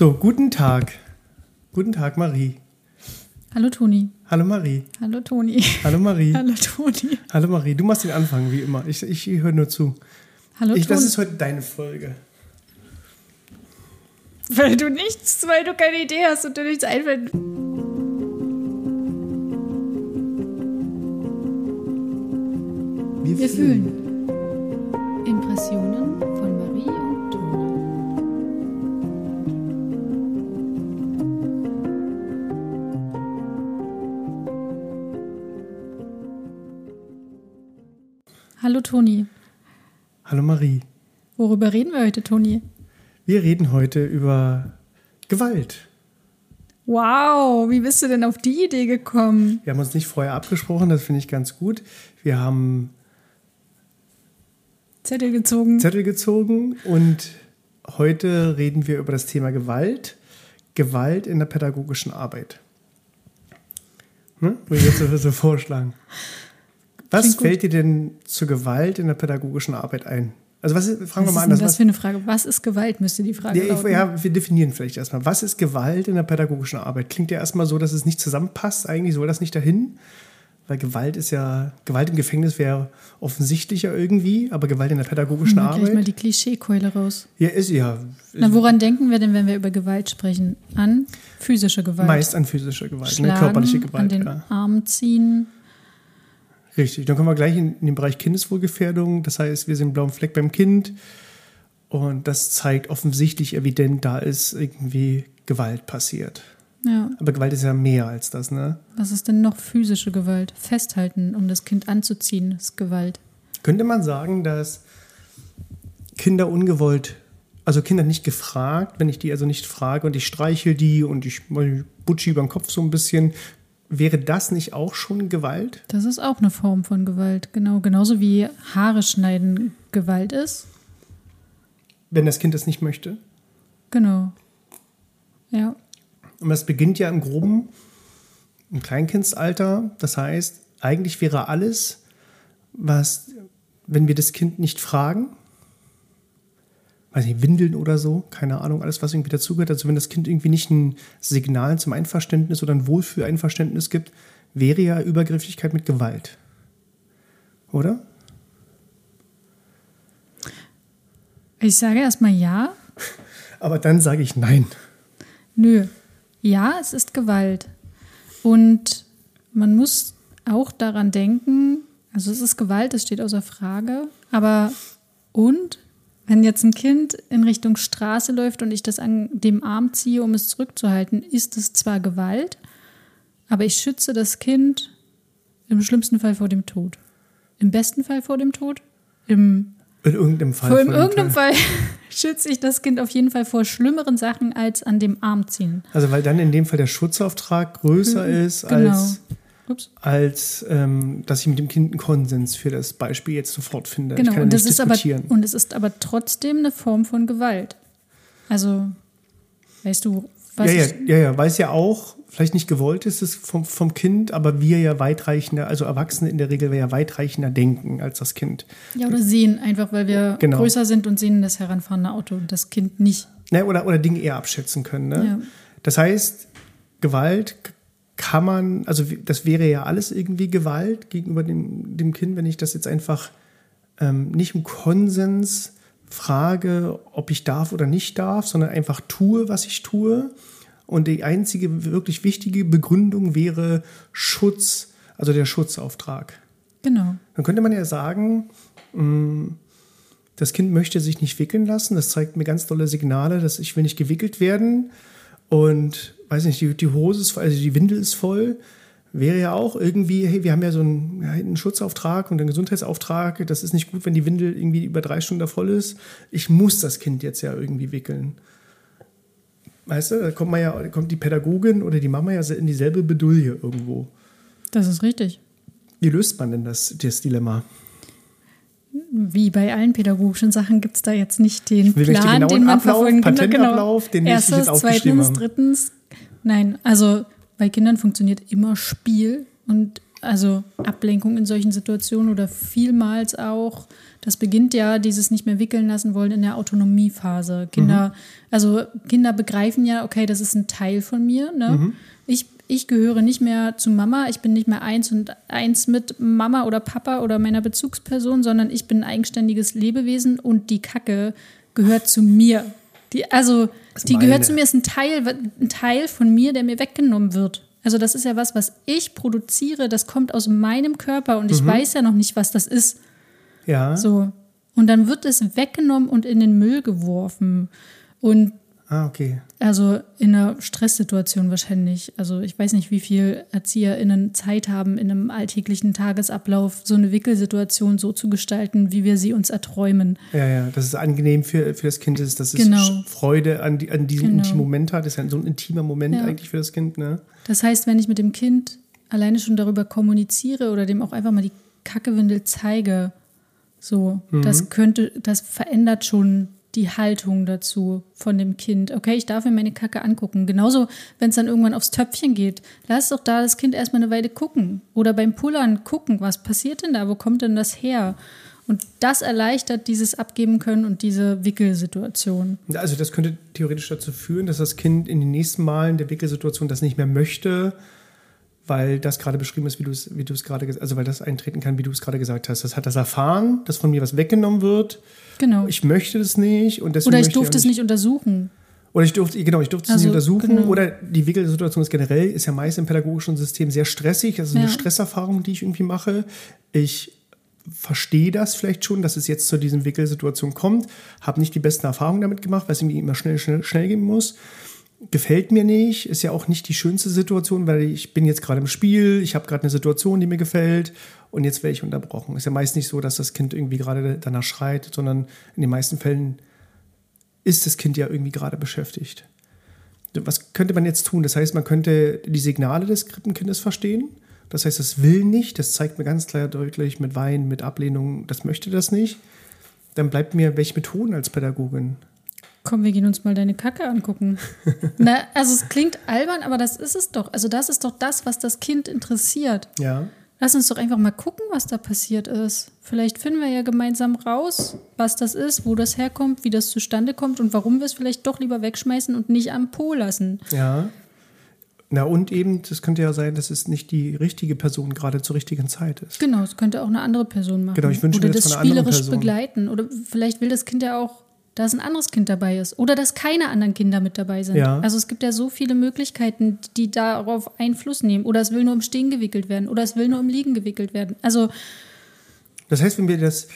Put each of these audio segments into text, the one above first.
So, guten Tag. Guten Tag, Marie. Hallo Toni. Hallo Marie. Hallo Toni. Hallo Marie. Hallo Toni. Hallo Marie. Du machst den Anfang, wie immer. Ich, ich höre nur zu. Hallo Ich, Toni. das ist heute deine Folge. weil du nichts, weil du keine Idee hast und dir nichts einfällt. Wir, Wir fühlen. Impressionen Hallo Toni. Hallo Marie. Worüber reden wir heute, Toni? Wir reden heute über Gewalt. Wow, wie bist du denn auf die Idee gekommen? Wir haben uns nicht vorher abgesprochen, das finde ich ganz gut. Wir haben Zettel gezogen. Zettel gezogen und heute reden wir über das Thema Gewalt. Gewalt in der pädagogischen Arbeit. Ne? Würde ich jetzt so, so vorschlagen. Was fällt dir denn zur Gewalt in der pädagogischen Arbeit ein? Also was ist, fragen wir Was mal ist denn anders. das Was, für eine Frage? Was ist Gewalt, müsste die Frage ja, ich, ja, wir definieren vielleicht erstmal. Was ist Gewalt in der pädagogischen Arbeit? Klingt ja erstmal so, dass es nicht zusammenpasst. Eigentlich soll das nicht dahin. Weil Gewalt ist ja, Gewalt im Gefängnis wäre offensichtlicher irgendwie, aber Gewalt in der pädagogischen Mal gleich mal Arbeit. die Klischeekeule raus. Ja, ist ja. Na, woran denken wir denn, wenn wir über Gewalt sprechen? An physische Gewalt. Meist an physische Gewalt, ne? Schlagen, körperliche an Gewalt. den Ja. Arm ziehen. Richtig. Dann kommen wir gleich in, in den Bereich Kindeswohlgefährdung. Das heißt, wir sehen einen blauen Fleck beim Kind und das zeigt offensichtlich evident, da ist irgendwie Gewalt passiert. Ja, Aber Gewalt ist ja mehr als das, ne? was ist denn noch physische Gewalt? Festhalten, um das Kind anzuziehen, ist Gewalt. Könnte man sagen, dass Kinder ungewollt, also Kinder nicht gefragt, wenn ich die also nicht frage und ich streichel die und ich butschi über den Kopf so ein bisschen, wäre das nicht auch schon Gewalt? Das ist auch eine Form von Gewalt. Genau, genauso wie Haare schneiden Gewalt ist. Wenn das Kind das nicht möchte? Genau. Ja, Und das beginnt ja im Groben im Kleinkindsalter. Das heißt, eigentlich wäre alles, was, wenn wir das Kind nicht fragen, weiß nicht, Windeln oder so, keine Ahnung, alles, was irgendwie dazugehört. Also wenn das Kind irgendwie nicht ein Signal zum Einverständnis oder ein Wohlfühleinverständnis gibt, wäre ja Übergriffigkeit mit Gewalt. Oder? ich sage erstmal ja. Aber dann sage ich nein. Nö. Ja, es ist Gewalt. Und man muss auch daran denken, also es ist Gewalt, das steht außer Frage, aber und wenn jetzt ein Kind in Richtung Straße läuft und ich das an dem Arm ziehe, um es zurückzuhalten, ist es zwar Gewalt, aber ich schütze das Kind im schlimmsten Fall vor dem Tod. Im besten Fall vor dem Tod. Im In irgendeinem Fall. vor in irgendeinem Fall. Fall schütze ich das Kind auf jeden Fall vor schlimmeren Sachen als an dem Arm ziehen. Also weil dann in dem Fall der Schutzauftrag größer ist Genau. als Ups. als ähm, dass ich mit dem Kind einen Konsens für das Beispiel jetzt sofort finde. Genau, und, das ist aber, und es ist aber trotzdem eine Form von Gewalt. Also, weißt du, was ja, ja, ja, ja, weil es ja auch vielleicht nicht gewollt ist es vom, vom Kind, aber wir ja weitreichender, also Erwachsene in der Regel ja weitreichender denken als das Kind. ja, oder sehen, einfach weil wir Genau. größer sind und sehen das heranfahrende Auto und das Kind nicht. Ne, oder, oder Dinge eher abschätzen können. Ne? Ja. Das heißt, Gewalt kann man, also das wäre ja alles irgendwie Gewalt gegenüber dem, dem Kind, wenn ich das jetzt einfach ähm, nicht im Konsens frage, ob ich darf oder nicht darf, sondern einfach tue, was ich tue. Und die einzige wirklich wichtige Begründung wäre Schutz, also der Schutzauftrag. Genau. Dann könnte man ja sagen, mh, das Kind möchte sich nicht wickeln lassen. Das zeigt mir ganz tolle Signale, dass ich will nicht gewickelt werden. Und weiß nicht, die, die Hose ist voll, also die Windel ist voll. Wäre ja auch irgendwie, hey, wir haben ja so einen, ja, einen Schutzauftrag und einen Gesundheitsauftrag. Das ist nicht gut, wenn die Windel irgendwie über drei Stunden da voll ist. Ich muss das Kind jetzt ja irgendwie wickeln. Weißt du, da kommt man ja, kommt die Pädagogin oder die Mama ja in dieselbe Bedulie irgendwo. Das ist richtig. Wie löst man denn das, das Dilemma? Wie bei allen pädagogischen Sachen gibt es da jetzt nicht den Plan, den man Ablauf, verfolgen kann. Patentablauf, den Erstes, zweitens, drittens. Nein, also bei Kindern funktioniert immer Spiel und also Ablenkung in solchen Situationen oder vielmals auch, das beginnt ja dieses nicht mehr wickeln lassen wollen in der Autonomiephase. Kinder, mhm. also Kinder begreifen ja, okay, das ist ein Teil von mir. Ne? Mhm. Ich, ich gehöre nicht mehr zu Mama, ich bin nicht mehr eins und eins mit Mama oder Papa oder meiner Bezugsperson, sondern ich bin ein eigenständiges Lebewesen und die Kacke gehört zu mir. Die, also, die meine. gehört zu mir, ist ein Teil, ein Teil von mir, der mir weggenommen wird. Also das ist ja was, was ich produziere, das kommt aus meinem Körper und ich mhm. weiß ja noch nicht, was das ist. Ja. So. Und dann wird es weggenommen und in den Müll geworfen. Und Ah, okay. Also in einer Stresssituation wahrscheinlich. Also ich weiß nicht, wie viel ErzieherInnen Zeit haben, in einem alltäglichen Tagesablauf so eine Wickelsituation so zu gestalten, wie wir sie uns erträumen. Ja, ja, dass es angenehm für, für das Kind ist, dass es genau. Freude an, die, an diesem genau. intimen Moment hat. Das ist ja so ein intimer Moment ja. eigentlich für das Kind, ne? Das heißt, wenn ich mit dem Kind alleine schon darüber kommuniziere oder dem auch einfach mal die Kackewindel zeige, so, mhm. das könnte, das verändert schon die Haltung dazu von dem Kind. Okay, ich darf mir meine Kacke angucken. Genauso, wenn es dann irgendwann aufs Töpfchen geht. Lass doch da das Kind erstmal eine Weile gucken. Oder beim Pullern gucken, was passiert denn da? Wo kommt denn das her? Und das erleichtert dieses Abgeben können und diese Wickelsituation. Also das könnte theoretisch dazu führen, dass das Kind in den nächsten Malen der Wickelsituation das nicht mehr möchte, weil das gerade beschrieben ist, wie du es, wie du es gerade, also weil das eintreten kann, wie du es gerade gesagt hast. Das hat das erfahren, dass von mir was weggenommen wird. Genau. Ich möchte das nicht und deswegen Oder ich durfte ich es nicht untersuchen. Oder ich durfte, genau, ich durfte also, es nicht untersuchen. Genau. Oder die Wickelsituation ist generell, ist ja meist im pädagogischen System sehr stressig. Also ja. eine Stresserfahrung, die ich irgendwie mache. Ich verstehe das vielleicht schon, dass es jetzt zu diesen Wickelsituationen kommt. Habe nicht die besten Erfahrungen damit gemacht, weil es irgendwie immer schnell, schnell, schnell gehen muss gefällt mir nicht, ist ja auch nicht die schönste Situation, weil ich bin jetzt gerade im Spiel, ich habe gerade eine Situation, die mir gefällt und jetzt werde ich unterbrochen. Ist ja meist nicht so, dass das Kind irgendwie gerade danach schreit, sondern in den meisten Fällen ist das Kind ja irgendwie gerade beschäftigt. Was könnte man jetzt tun? Das heißt, man könnte die Signale des Krippenkindes verstehen. Das heißt, es will nicht, das zeigt mir ganz klar deutlich mit Wein, mit Ablehnung, das möchte das nicht. Dann bleibt mir, welche Methoden als Pädagogin? Komm, wir gehen uns mal deine Kacke angucken. Na, also es klingt albern, aber das ist es doch. Also das ist doch das, was das Kind interessiert. Ja. Lass uns doch einfach mal gucken, was da passiert ist. Vielleicht finden wir ja gemeinsam raus, was das ist, wo das herkommt, wie das zustande kommt und warum wir es vielleicht doch lieber wegschmeißen und nicht am Po lassen. Ja. Na und eben, das könnte ja sein, dass es nicht die richtige Person gerade zur richtigen Zeit ist. Genau, es könnte auch eine andere Person machen. Genau, ich wünsche Oder mir das einer spielerisch begleiten. Oder vielleicht will das Kind ja auch dass ein anderes Kind dabei ist oder dass keine anderen Kinder mit dabei sind. Ja. Also es gibt ja so viele Möglichkeiten, die darauf Einfluss nehmen. Oder es will nur im Stehen gewickelt werden oder es will nur im Liegen gewickelt werden. Also das heißt, wenn wir das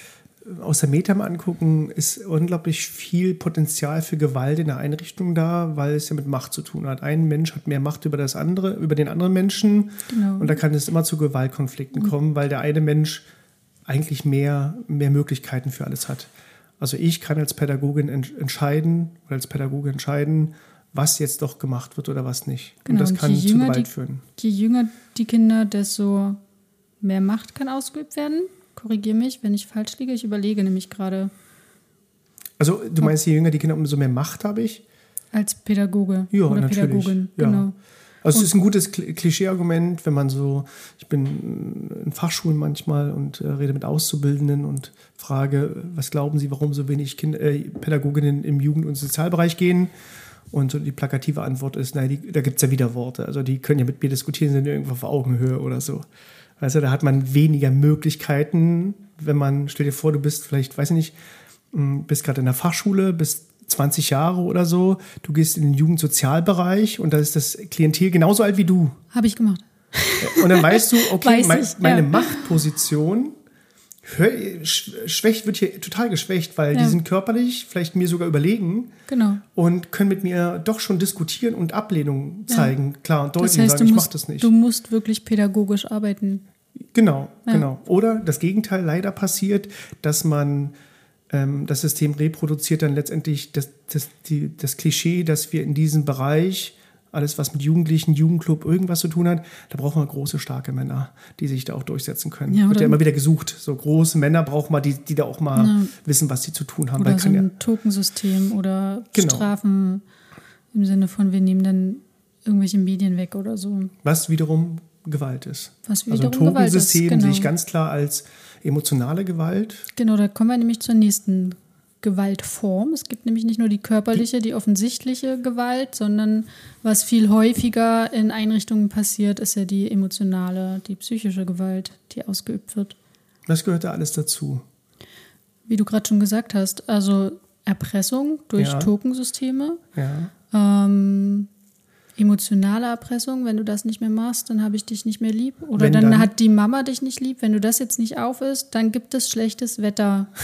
aus der Meta mal angucken, ist unglaublich viel Potenzial für Gewalt in der Einrichtung da, weil es ja mit Macht zu tun hat. Ein Mensch hat mehr Macht über das andere, über den anderen Menschen genau. und da kann es immer zu Gewaltkonflikten mhm. kommen, weil der eine Mensch eigentlich mehr, mehr Möglichkeiten für alles hat. Also ich kann als Pädagogin entscheiden oder als Pädagoge entscheiden, was jetzt doch gemacht wird oder was nicht. Genau, und das kann und zu Gewalt die, führen. Je jünger die Kinder, desto mehr Macht kann ausgeübt werden. Korrigiere mich, wenn ich falsch liege. Ich überlege nämlich gerade. Also du meinst, je jünger die Kinder, umso mehr Macht habe ich? Als Pädagoge ja, oder natürlich. Pädagogin, ja. genau. Also es ist ein gutes Klischeeargument, wenn man so, ich bin in Fachschulen manchmal und äh, rede mit Auszubildenden und frage, was glauben Sie, warum so wenig kind, äh, Pädagoginnen im Jugend- und Sozialbereich gehen? Und so die plakative Antwort ist, nein, die, da gibt es ja wieder Worte. Also die können ja mit mir diskutieren, sind irgendwo auf Augenhöhe oder so. Weißt du, da hat man weniger Möglichkeiten, wenn man, stell dir vor, du bist vielleicht, weiß ich nicht, hm, bist gerade in der Fachschule, bist 20 Jahre oder so, du gehst in den Jugendsozialbereich und da ist das Klientel genauso alt wie du. Habe ich gemacht. Und dann weißt du, okay, Weiß mein, ich, meine ja. Machtposition schwächt, wird hier total geschwächt, weil Ja. die sind körperlich vielleicht mir sogar überlegen Genau. und können mit mir doch schon diskutieren und Ablehnung zeigen, klar und deutlich Das heißt, sagen, du ich mach musst, das nicht. du musst wirklich pädagogisch arbeiten. Genau, Ja. genau. Oder das Gegenteil leider passiert, dass man ähm, das System reproduziert dann letztendlich das, das, die, das Klischee, dass wir in diesem Bereich, alles was mit Jugendlichen, Jugendclub, irgendwas zu tun hat, da brauchen wir große, starke Männer, die sich da auch durchsetzen können. Ja, Wird ja immer wieder gesucht. So große Männer brauchen wir, die, die da auch mal Ja. wissen, was sie zu tun haben. Oder so kann ja, ein Tokensystem oder Genau. Strafen im Sinne von, wir nehmen dann irgendwelche Medien weg oder so. was wiederum Gewalt ist. Was also ein wiederum Gewalt ist, Totensystem genau. sehe ich ganz klar als emotionale Gewalt. Genau, da kommen wir nämlich zur nächsten Gewaltform. Es gibt nämlich nicht nur die körperliche, die offensichtliche Gewalt, sondern was viel häufiger in Einrichtungen passiert, ist ja die emotionale, die psychische Gewalt, die ausgeübt wird. Das gehört da alles dazu. Wie du gerade schon gesagt hast, also Erpressung durch Ja. Tokensysteme, Ja. ähm, emotionale Erpressung, wenn du das nicht mehr machst, dann habe ich dich nicht mehr lieb. Oder dann, dann- hat die Mama dich nicht lieb. Wenn du das jetzt nicht auf ist, dann gibt es schlechtes Wetter.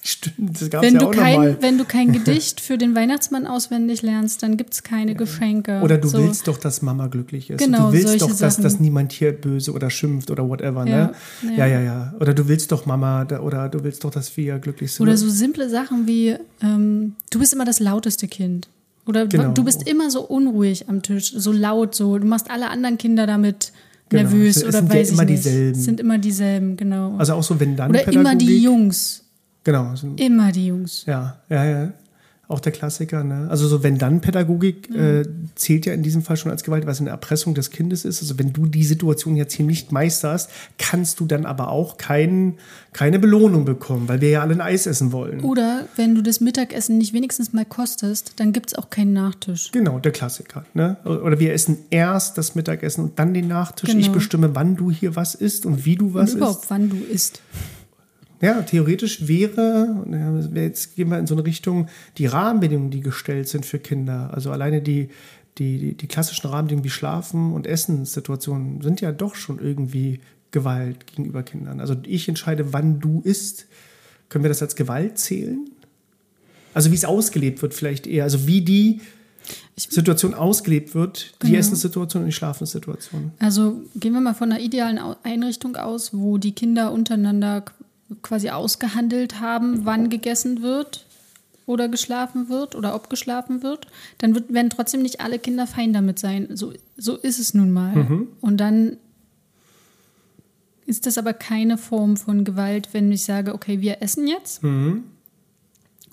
Stimmt, das gab es Wenn, ja du auch kein, nochmal. wenn du kein Gedicht für den Weihnachtsmann auswendig lernst, dann gibt es keine Geschenke. Oder du So. willst doch, dass Mama glücklich ist. Genau, du willst doch, dass, dass niemand hier böse oder schimpft oder whatever. Ja, ne? ja. ja, ja, ja. Oder du willst doch Mama oder du willst doch, dass wir glücklich sind. Oder so simple Sachen wie, ähm, du bist immer das lauteste Kind. Oder Genau. du bist immer so unruhig am Tisch, so laut, so. Du machst alle anderen Kinder damit Genau. nervös Es oder sind ja weiß immer ich nicht. dieselben. Es sind immer dieselben, genau. Also auch so, wenn dann oder immer die Pädagogik- Jungs. Genau. Immer die Jungs. Ja, ja, ja. Auch der Klassiker, ne? Also so wenn dann Pädagogik äh, zählt ja in diesem Fall schon als Gewalt, was eine Erpressung des Kindes ist. Also wenn du die Situation jetzt hier nicht meisterst, kannst du dann aber auch kein, keine Belohnung bekommen, weil wir ja alle ein Eis essen wollen. Oder wenn du das Mittagessen nicht wenigstens mal kostest, dann gibt es auch keinen Nachtisch. Genau, der Klassiker. Ne? Oder wir essen erst das Mittagessen und dann den Nachtisch. Genau. Ich bestimme, wann du hier was isst und wie du was Und überhaupt, isst. wann du isst. Ja, theoretisch wäre, jetzt gehen wir in so eine Richtung, die Rahmenbedingungen, die gestellt sind für Kinder, also alleine die, die, die, die klassischen Rahmenbedingungen wie Schlafen und Essenssituationen sind ja doch schon irgendwie Gewalt gegenüber Kindern. Also ich entscheide, wann du isst. Können wir das als Gewalt zählen? Also wie es ausgelebt wird vielleicht eher, also wie die Situation ausgelebt wird, die Genau. Essenssituation und die Schlafenssituation. Also gehen wir mal von einer idealen Einrichtung aus, wo die Kinder untereinander quasi ausgehandelt haben, wann gegessen wird oder geschlafen wird oder ob geschlafen wird. Dann wird, werden trotzdem nicht alle Kinder fein damit sein. So, so ist es nun mal. Und dann ist das aber keine Form von Gewalt, wenn ich sage, okay, wir essen jetzt.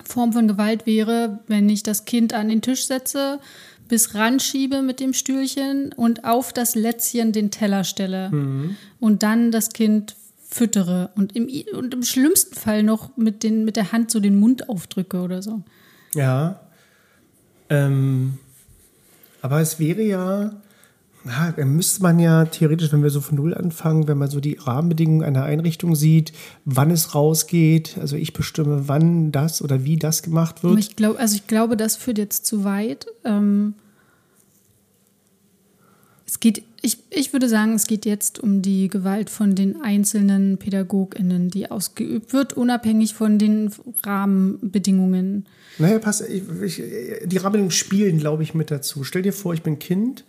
Form von Gewalt wäre, wenn ich das Kind an den Tisch setze, bis ranschiebe mit dem Stühlchen und auf das Lätzchen den Teller stelle und dann das Kind füttere und im, und im schlimmsten Fall noch mit, den, mit der Hand so den Mund aufdrücke oder so. Ja. Ähm, aber es wäre ja, ja, müsste man ja theoretisch, wenn wir so von Null anfangen, wenn man so die Rahmenbedingungen einer Einrichtung sieht, wann es rausgeht, also ich bestimme, wann das oder wie das gemacht wird. ich glaube, also ich glaube, das führt jetzt zu weit. Ähm, es geht, ich, ich würde sagen, es geht jetzt um die Gewalt von den einzelnen PädagogInnen, die ausgeübt wird, unabhängig von den Rahmenbedingungen. Naja, pass, ich, ich, die Rahmenbedingungen spielen, glaube ich, mit dazu. Stell dir vor, ich bin Kind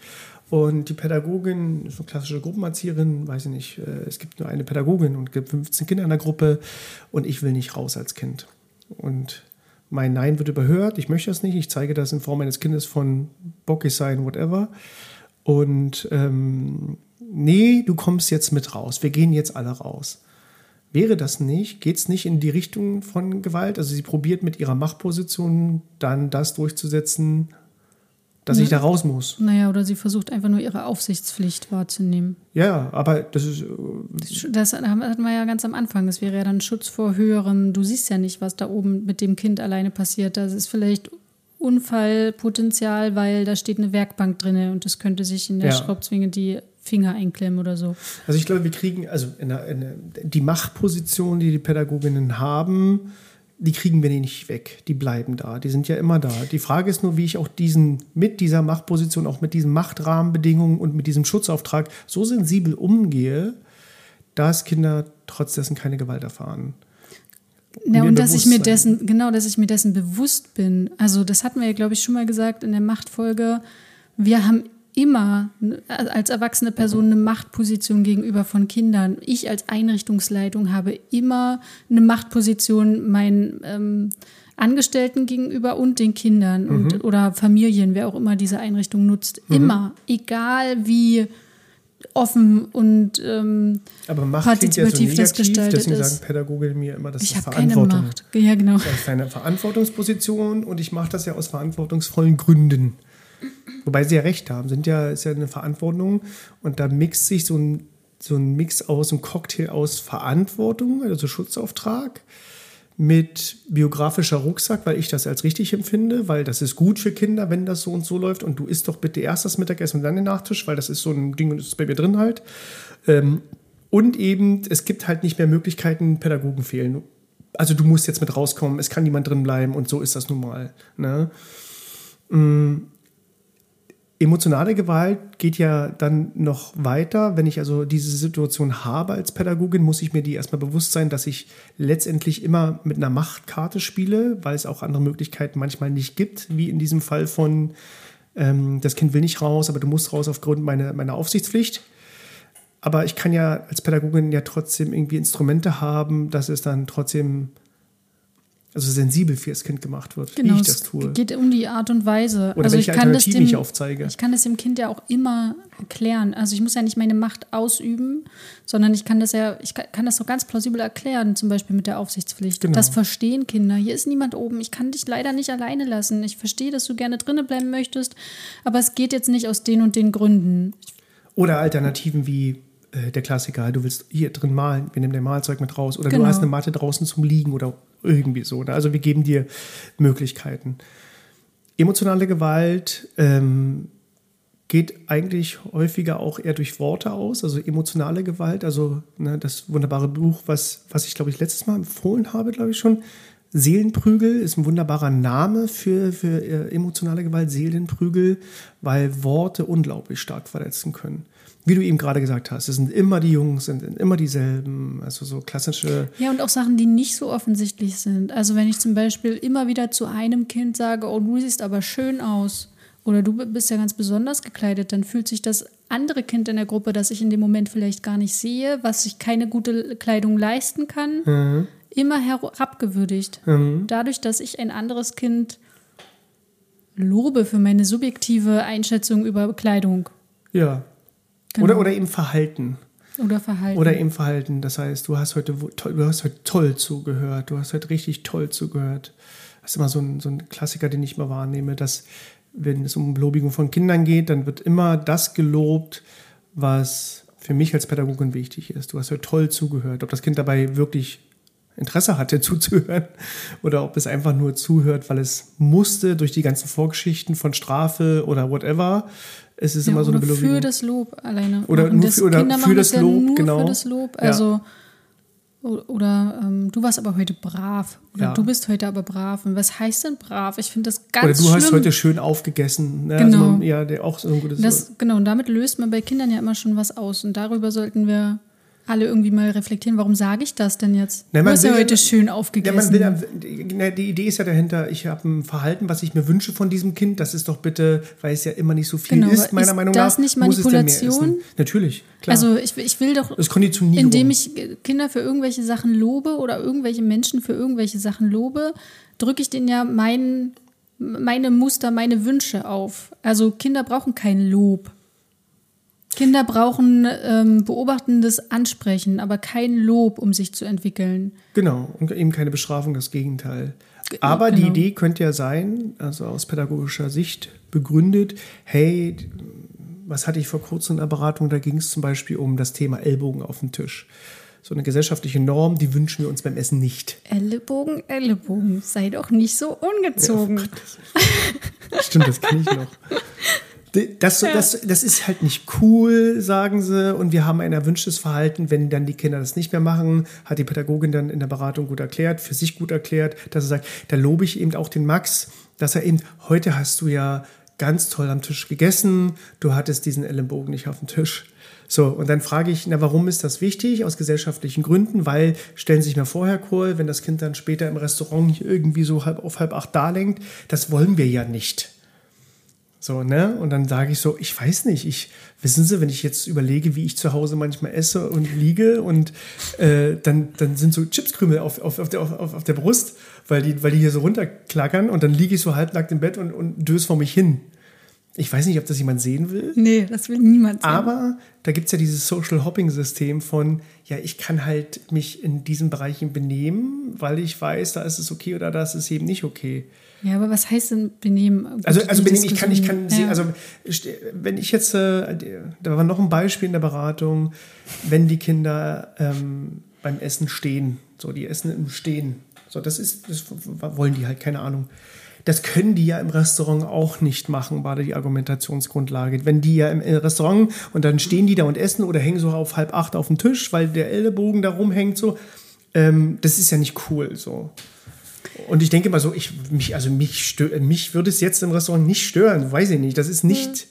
und die Pädagogin, so eine klassische Gruppenerzieherin, weiß ich nicht, äh, es gibt nur eine Pädagogin und gibt 15 Kinder in der Gruppe und ich will nicht raus als Kind. Und mein Nein wird überhört, ich möchte das nicht, ich zeige das in Form eines Kindes von bockig sein, whatever. Und ähm, nee, du kommst jetzt mit raus, wir gehen jetzt alle raus. Wäre das nicht, geht es nicht in die Richtung von Gewalt? Also sie probiert mit ihrer Machtposition dann das durchzusetzen, dass ich da raus muss. Naja, oder sie versucht einfach nur ihre Aufsichtspflicht wahrzunehmen. Ja, aber das ist, äh, Das hatten wir ja ganz am Anfang. Das wäre ja dann Schutz vor höherem. Du siehst ja nicht, was da oben mit dem Kind alleine passiert. Das ist vielleicht Unfallpotenzial, weil da steht eine Werkbank drin und es könnte sich in der Ja. Schraubzwinge die Finger einklemmen oder so. also ich glaube, wir kriegen, also in der, in der, die Machtposition, die die Pädagoginnen haben, die kriegen wir nicht weg. Die bleiben da. Die sind ja immer da. Die Frage ist nur, wie ich auch diesen, mit dieser Machtposition, auch mit diesen Machtrahmenbedingungen und mit diesem Schutzauftrag so sensibel umgehe, dass Kinder trotz dessen keine Gewalt erfahren. Ja, und dass ich mir dessen, genau, dass ich mir dessen bewusst bin. Also, das hatten wir ja, glaube ich, schon mal gesagt in der Machtfolge. Wir haben immer ne, als erwachsene Person eine Machtposition gegenüber von Kindern. Ich als Einrichtungsleitung habe immer eine Machtposition meinen ähm, Angestellten gegenüber und den Kindern und, oder Familien, wer auch immer diese Einrichtung nutzt. Immer. Egal wie offen und ähm, Aber Macht klingt ja so Partizipativ das negativ, gestaltet deswegen ist. sagen Pädagogen mir immer, das ich ist habe keine Verantwortung. Macht. Ja, genau. Das ist eine Verantwortungsposition und ich mache das ja aus verantwortungsvollen Gründen. Wobei sie ja recht haben, sind ja, ist ja eine Verantwortung und da mixt sich so ein, so ein Mix aus, ein Cocktail aus Verantwortung, also Schutzauftrag, mit biografischer Rucksack, weil ich das als richtig empfinde, weil das ist gut für Kinder, wenn das so und so läuft und du isst doch bitte erst das Mittagessen und dann den Nachtisch, weil das ist so ein Ding und das ist bei mir drin halt. Ähm, und eben, es gibt halt nicht mehr Möglichkeiten, Pädagogen fehlen. Also du musst jetzt mit rauskommen, es kann niemand drin bleiben und so ist das nun mal. Ne? Emotionale Gewalt geht ja dann noch weiter. Wenn ich also diese Situation habe als Pädagogin, muss ich mir die erstmal bewusst sein, dass ich letztendlich immer mit einer Machtkarte spiele, weil es auch andere Möglichkeiten manchmal nicht gibt, wie in diesem Fall von ähm, das Kind will nicht raus, aber du musst raus aufgrund meiner, meiner Aufsichtspflicht. Aber ich kann ja als Pädagogin ja trotzdem irgendwie Instrumente haben, dass es dann trotzdem also sensibel für das Kind gemacht wird, genau, wie ich das tue. Es geht um die Art und Weise. Oder also welche ich kann das Alternativen dem, ich aufzeige. Ich kann das dem Kind ja auch immer erklären. Also ich muss ja nicht meine Macht ausüben, sondern ich kann das ja, ich kann das so ganz plausibel erklären, zum Beispiel mit der Aufsichtspflicht. Genau. Das verstehen Kinder. Hier ist niemand oben. Ich kann dich leider nicht alleine lassen. Ich verstehe, dass du gerne drinnen bleiben möchtest, aber es geht jetzt nicht aus den und den Gründen. Oder Alternativen wie äh, der Klassiker, du willst hier drin malen, wir nehmen dein Malzeug mit raus. Oder Genau. du hast eine Matte draußen zum Liegen oder irgendwie so. Ne? Also wir geben dir Möglichkeiten. Emotionale Gewalt ähm, geht eigentlich häufiger auch eher durch Worte aus, also emotionale Gewalt, also ne, das wunderbare Buch, was, was ich glaube ich letztes Mal empfohlen habe, glaube ich schon. Seelenprügel ist ein wunderbarer Name für, für äh, emotionale Gewalt, Seelenprügel, weil Worte unglaublich stark verletzen können. Wie du eben gerade gesagt hast, es sind immer die Jungs, es sind immer dieselben, also so klassische Ja, und auch Sachen, die nicht so offensichtlich sind. Also wenn ich zum Beispiel immer wieder zu einem Kind sage, oh, du siehst aber schön aus oder du bist ja ganz besonders gekleidet, dann fühlt sich das andere Kind in der Gruppe, das ich in dem Moment vielleicht gar nicht sehe, was sich keine gute Kleidung leisten kann, immer herabgewürdigt. Dadurch, dass ich ein anderes Kind lobe für meine subjektive Einschätzung über Kleidung Ja. Genau. Oder, oder eben Verhalten. oder Verhalten. Oder eben Verhalten. Das heißt, du hast heute du hast heute toll zugehört, du hast heute richtig toll zugehört. Das ist immer so ein, so ein Klassiker, den ich immer wahrnehme, dass wenn es um Lobigung von Kindern geht, dann wird immer das gelobt, was für mich als Pädagogin wichtig ist. Du hast heute toll zugehört. Ob das Kind dabei wirklich Interesse hatte zuzuhören oder ob es einfach nur zuhört, weil es musste durch die ganzen Vorgeschichten von Strafe oder whatever. Es ist Ja, immer so eine oder Belobigung. für das Lob alleine. Oder nur für- oder Kinder für machen das ja Lob, nur genau. Für das Lob. Ja. Also, o- oder ähm, du warst aber heute brav. Oder Ja. du bist heute aber brav. Und was heißt denn brav? Ich finde das Oder ganz du schlimm. hast heute schön aufgegessen. Ne? Genau. Also man, ja, der auch so ein gutes das, genau, und damit löst man bei Kindern ja immer schon was aus. Und darüber sollten wir alle irgendwie mal reflektieren. Warum sage ich das denn jetzt? Na, du hast ja heute schön Ja, aufgegessen. man will, ja- die, na, die Idee ist ja dahinter, ich habe ein Verhalten, was ich mir wünsche von diesem Kind. Das ist doch bitte, weil es ja immer nicht so viel Genau, ist, meiner ist Meinung das nach. nicht es denn mehr Manipulation? Natürlich, klar. also ich, ich will doch das ist Konditionierung. indem ich Kinder für irgendwelche Sachen lobe oder irgendwelche Menschen für irgendwelche Sachen lobe, drücke ich denen ja mein, meine Muster, meine Wünsche auf. Also Kinder brauchen kein Lob. Kinder brauchen ähm, beobachtendes Ansprechen, aber kein Lob, um sich zu entwickeln. Genau, und eben keine Bestrafung, das Gegenteil. Aber die genau. Idee könnte ja sein, also aus pädagogischer Sicht begründet, hey, was hatte ich vor kurzem in der Beratung, da ging es zum Beispiel um das Thema Ellbogen auf dem Tisch. So eine gesellschaftliche Norm, die wünschen wir uns beim Essen nicht. Ellenbogen, Ellenbogen, sei doch nicht so ungezogen. Stimmt, das kenne ich noch. Das, das, das ist halt nicht cool, sagen sie. Und wir haben ein erwünschtes Verhalten, wenn dann die Kinder das nicht mehr machen, hat die Pädagogin dann in der Beratung gut erklärt, für sich gut erklärt, dass er sagt, da lobe ich eben auch den Max, dass er eben, heute hast du ja ganz toll am Tisch gegessen, du hattest diesen Ellenbogen nicht auf dem Tisch. So, und dann frage ich, na, warum ist das wichtig? Aus gesellschaftlichen Gründen, weil, stellen Sie sich mal vor, Herr Kohl, wenn das Kind dann später im Restaurant irgendwie so halb auf halb acht da lenkt, das wollen wir ja nicht. So, ne? Und dann sage ich so, ich weiß nicht, ich, wissen Sie, wenn ich jetzt überlege, wie ich zu Hause manchmal esse und liege und äh, dann, dann sind so Chipskrümel auf, auf, auf, der, auf, auf der Brust, weil die, weil die hier so runterklackern und dann liege ich so halbnackt im Bett und, und döse vor mich hin. Ich weiß nicht, ob das jemand sehen will. Nee, das will niemand sehen. Aber da gibt es ja dieses Social Hopping-System von, ja, ich kann halt mich in diesen Bereichen benehmen, weil ich weiß, da ist es okay oder da ist es eben nicht okay. Ja, aber was heißt denn benehmen? Also, Gut, also die benehmen, ich kann, ich kann ja. also wenn ich jetzt, äh, da war noch ein Beispiel in der Beratung, wenn die Kinder ähm, beim Essen stehen, so die essen im Stehen, so das ist, das wollen die halt, keine Ahnung. Das können die ja im Restaurant auch nicht machen, war da die Argumentationsgrundlage. Wenn die ja im Restaurant und dann stehen die da und essen oder hängen so auf halb acht auf dem Tisch, weil der Ellenbogen da rumhängt, so, ähm, das ist ja nicht cool, so. Und ich denke mal so, ich, mich, also mich, mich würde es jetzt im Restaurant nicht stören, weiß ich nicht. Das ist nicht,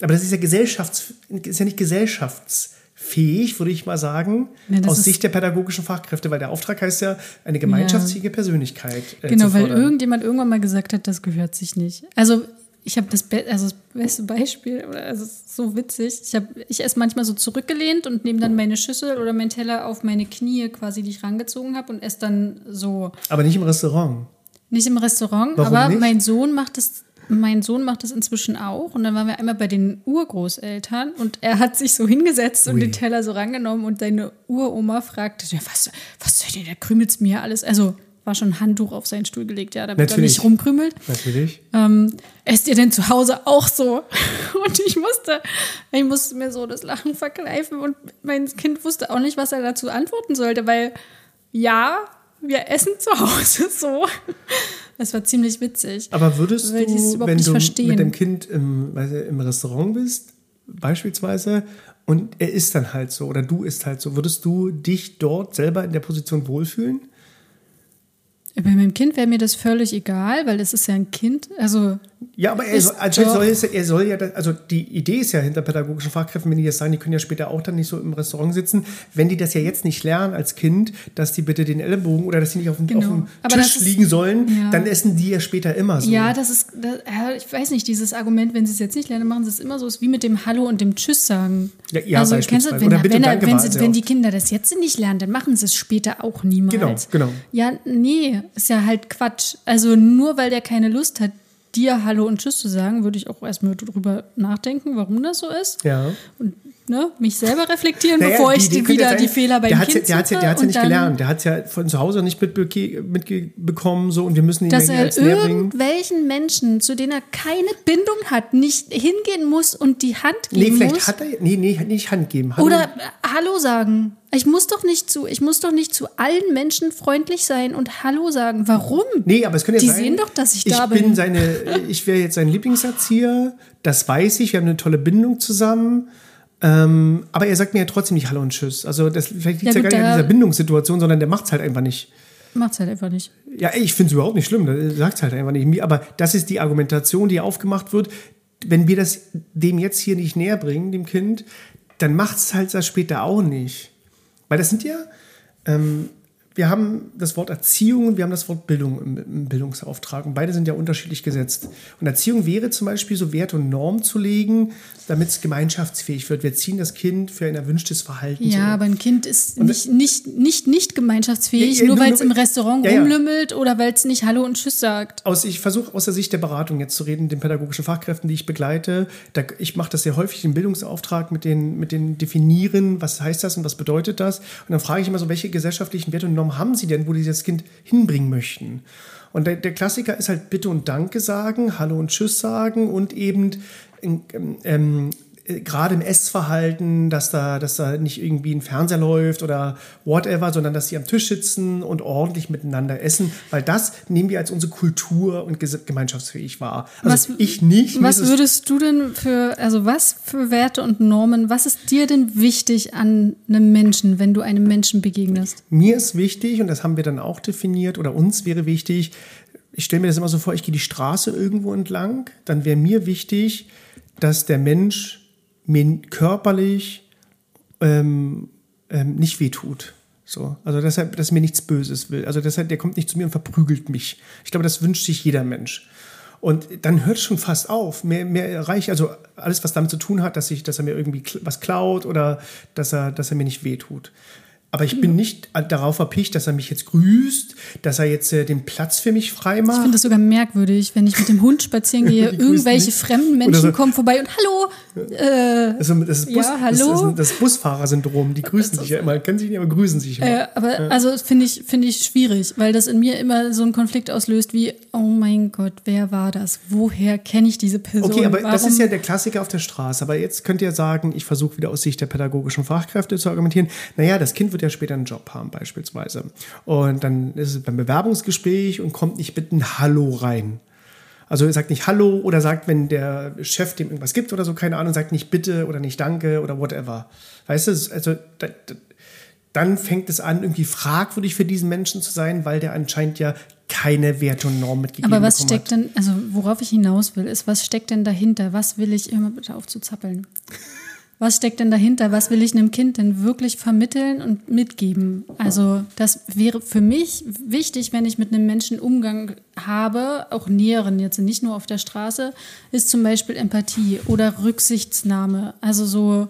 aber das ist ja Gesellschafts, ist ja nicht gesellschaftsfähig, würde ich mal sagen, das aus Sicht der pädagogischen Fachkräfte, weil der Auftrag heißt ja, eine gemeinschaftsfähige Persönlichkeit. Äh, Genau, weil irgendjemand irgendwann mal gesagt hat, das gehört sich nicht. Also ich habe das, Be also das beste Beispiel, oder also es ist so witzig. Ich, hab, ich esse manchmal so zurückgelehnt und nehme dann meine Schüssel oder meinen Teller auf meine Knie quasi, die ich rangezogen habe und esse dann so. Aber nicht im Restaurant. Nicht im Restaurant, Warum aber nicht? mein Sohn macht das. Mein Sohn macht das inzwischen auch. Und dann waren wir einmal bei den Urgroßeltern und er hat sich so hingesetzt und Ui. den Teller so rangenommen und deine Uroma fragte, was, was soll denn, da krümelt's mir alles. Also war schon ein Handtuch auf seinen Stuhl gelegt, ja, damit er Natürlich. nicht rumkrümelt. Natürlich. Ähm, esst ihr denn zu Hause auch so? Und ich musste, ich musste mir so das Lachen verkneifen und mein Kind wusste auch nicht, was er dazu antworten sollte, weil ja, wir essen zu Hause so. Das war ziemlich witzig. Aber würdest du, wenn du verstehen. mit dem Kind im, weiß ich, im Restaurant bist, beispielsweise, und er ist dann halt so, oder du isst halt so, würdest du dich dort selber in der Position wohlfühlen? Bei meinem Kind wäre mir das völlig egal, weil es ist ja ein Kind. Also Ja, aber er soll, also doch- soll, er soll ja, also die Idee ist ja hinter pädagogischen Fachkräften, wenn die das sagen, die können ja später auch dann nicht so im Restaurant sitzen, wenn die das ja jetzt nicht lernen als Kind, dass die bitte den Ellenbogen oder dass die nicht auf dem, Genau. auf dem Tisch ist- liegen sollen, ja. dann essen die ja später immer so. Ja, das ist, das, ich weiß nicht, dieses Argument, wenn sie es jetzt nicht lernen, machen sie es immer so, ist wie mit dem Hallo und dem Tschüss sagen. Ja, ja, also, kennst du, wenn, Oder er- bitte wenn, er, danke wenn, sie, wenn die. Kinder das jetzt nicht lernen, dann machen sie es später auch niemals. Genau, genau. Ja, nee, ist ja halt Quatsch. Also nur weil der keine Lust hat, dir Hallo und Tschüss zu sagen, würde ich auch erstmal drüber nachdenken, warum das so ist. Ja. Und ne, mich selber reflektieren, Naja, bevor die ich die wieder ja die Fehler beim der Kind ja, der hat's ja, suche der hat's ja nicht gelernt. Der hat es ja von zu Hause nicht mitbekommen so und wir müssen ihn dass ja er als irgendwelchen Menschen, zu denen er keine Bindung hat, nicht hingehen muss und die Hand Nee, geben vielleicht muss. hat er, nee, nee, nicht Hand geben. Hallo. oder Hallo sagen. Ich muss doch nicht zu, ich muss doch nicht zu allen Menschen freundlich sein und Hallo sagen. Warum? Nee, aber es könnte ja Die sein, sehen doch, dass ich ich da bin. bin. Seine, ich wäre jetzt sein Lieblingserzieher, das weiß ich, wir haben eine tolle Bindung zusammen. Ähm, aber er sagt mir ja trotzdem nicht Hallo und Tschüss. Also das, vielleicht liegt Ja, es ja, gut, gar nicht an dieser Bindungssituation, sondern der macht es halt einfach nicht. Macht's halt einfach nicht. Ja, ich finde es überhaupt nicht schlimm, er sagt es halt einfach nicht. Aber das ist die Argumentation, die aufgemacht wird. Wenn wir das dem jetzt hier nicht näher bringen, dem Kind, dann macht es halt das später auch nicht. Weil das sind ja, ähm, wir haben das Wort Erziehung und wir haben das Wort Bildung im, im Bildungsauftrag. Und beide sind ja unterschiedlich gesetzt. Und Erziehung wäre zum Beispiel so Wert und Norm zu legen, damit es gemeinschaftsfähig wird. Wir ziehen das Kind für ein erwünschtes Verhalten. Ja, so. aber ein Kind ist nicht, nicht, nicht, nicht gemeinschaftsfähig, Ja, ja, nur nur- weil es im Restaurant Ja, rumlümmelt oder weil es nicht Hallo und Tschüss sagt. aus, ich versuche aus der Sicht der Beratung jetzt zu reden, den pädagogischen Fachkräften, die ich begleite. Da, ich mache das sehr häufig, den Bildungsauftrag mit den, mit den Definieren, was heißt das und was bedeutet das. Und dann frage ich immer so, welche gesellschaftlichen Werte und Normen haben Sie denn, wo die das Kind hinbringen möchten? Und der, der Klassiker ist halt Bitte und Danke sagen, Hallo und Tschüss sagen und eben ähm, ähm, äh, gerade im Essverhalten, dass da, dass da nicht irgendwie ein Fernseher läuft oder whatever, sondern dass sie am Tisch sitzen und ordentlich miteinander essen, weil das nehmen wir als unsere Kultur und gemeinschaftsfähig wahr. Also Was- ich nicht. Was würdest du denn für, also was für Werte und Normen, was ist dir denn wichtig an einem Menschen, wenn du einem Menschen begegnest? Mir ist wichtig, und das haben wir dann auch definiert, oder uns wäre wichtig, ich stelle mir das immer so vor, ich gehe die Straße irgendwo entlang, dann wäre mir wichtig, dass der Mensch mir körperlich ähm, ähm, nicht wehtut. So, also deshalb, dass er mir nichts Böses will. Also deshalb, der kommt nicht zu mir und verprügelt mich. Ich glaube, das wünscht sich jeder Mensch. Und dann hört es schon fast auf. Mehr, mehr erreiche, also alles, was damit zu tun hat, dass, ich, dass er mir irgendwie was klaut oder dass er, dass er mir nicht wehtut. Aber ich bin nicht darauf erpicht, dass er mich jetzt grüßt, dass er jetzt äh, den Platz für mich frei macht. Ich finde das sogar merkwürdig, wenn ich mit dem Hund spazieren gehe, irgendwelche fremden Menschen so. kommen vorbei und Hallo! Äh, das, ist, das, ist Bus, ja, hallo? Das, das, das Busfahrersyndrom, die grüßen sich ja immer, können sich nicht, aber grüßen sich immer. Äh, aber ja. also finde ich, find ich schwierig, weil das in mir immer so einen Konflikt auslöst wie, oh mein Gott, wer war das? Woher kenne ich diese Person? Okay, aber Warum? das ist ja der Klassiker auf der Straße. Aber jetzt könnt ihr sagen, ich versuche wieder aus Sicht der pädagogischen Fachkräfte zu argumentieren, naja, das Kind wird ja später einen Job haben beispielsweise. Und dann ist es beim Bewerbungsgespräch und kommt nicht mit einem Hallo rein. Also er sagt nicht Hallo oder sagt, wenn der Chef dem irgendwas gibt oder so, keine Ahnung, sagt nicht Bitte oder nicht Danke oder whatever. Weißt du, also da, da, dann fängt es an, irgendwie fragwürdig für diesen Menschen zu sein, weil der anscheinend ja keine Werte und Normen mitgegeben Aber was steckt hat. denn, also worauf ich hinaus will, ist, was steckt denn dahinter? Was will ich immer bitte aufzuzappeln? Was steckt denn dahinter? Was will ich einem Kind denn wirklich vermitteln und mitgeben? Also das wäre für mich wichtig, wenn ich mit einem Menschen Umgang habe, auch näheren jetzt nicht nur auf der Straße, ist zum Beispiel Empathie oder Rücksichtsnahme. Also so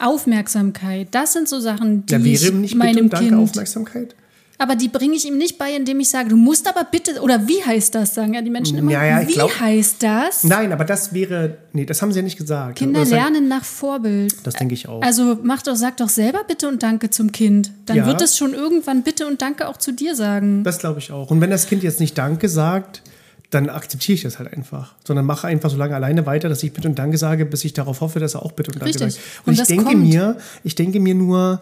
Aufmerksamkeit. Das sind so Sachen, die ja, wäre ich nicht meinem Kind Aufmerksamkeit? Aber die bringe ich ihm nicht bei, indem ich sage, du musst aber bitte, oder wie heißt das, sagen ja die Menschen immer. Ja, ja, wie glaub, heißt das? Nein, aber das wäre, nee, das haben sie ja nicht gesagt. Kinder lernen nach Vorbild. Das denke ich auch. Also mach doch, sag doch selber bitte und danke zum Kind. Dann ja. wird es schon irgendwann bitte und danke auch zu dir sagen. Das glaube ich auch. Und wenn das Kind jetzt nicht danke sagt, dann akzeptiere ich das halt einfach. Sondern mache einfach so lange alleine weiter, dass ich bitte und danke sage, bis ich darauf hoffe, dass er auch bitte und danke Richtig. sagt. Und, und ich denke kommt. mir, ich denke mir nur,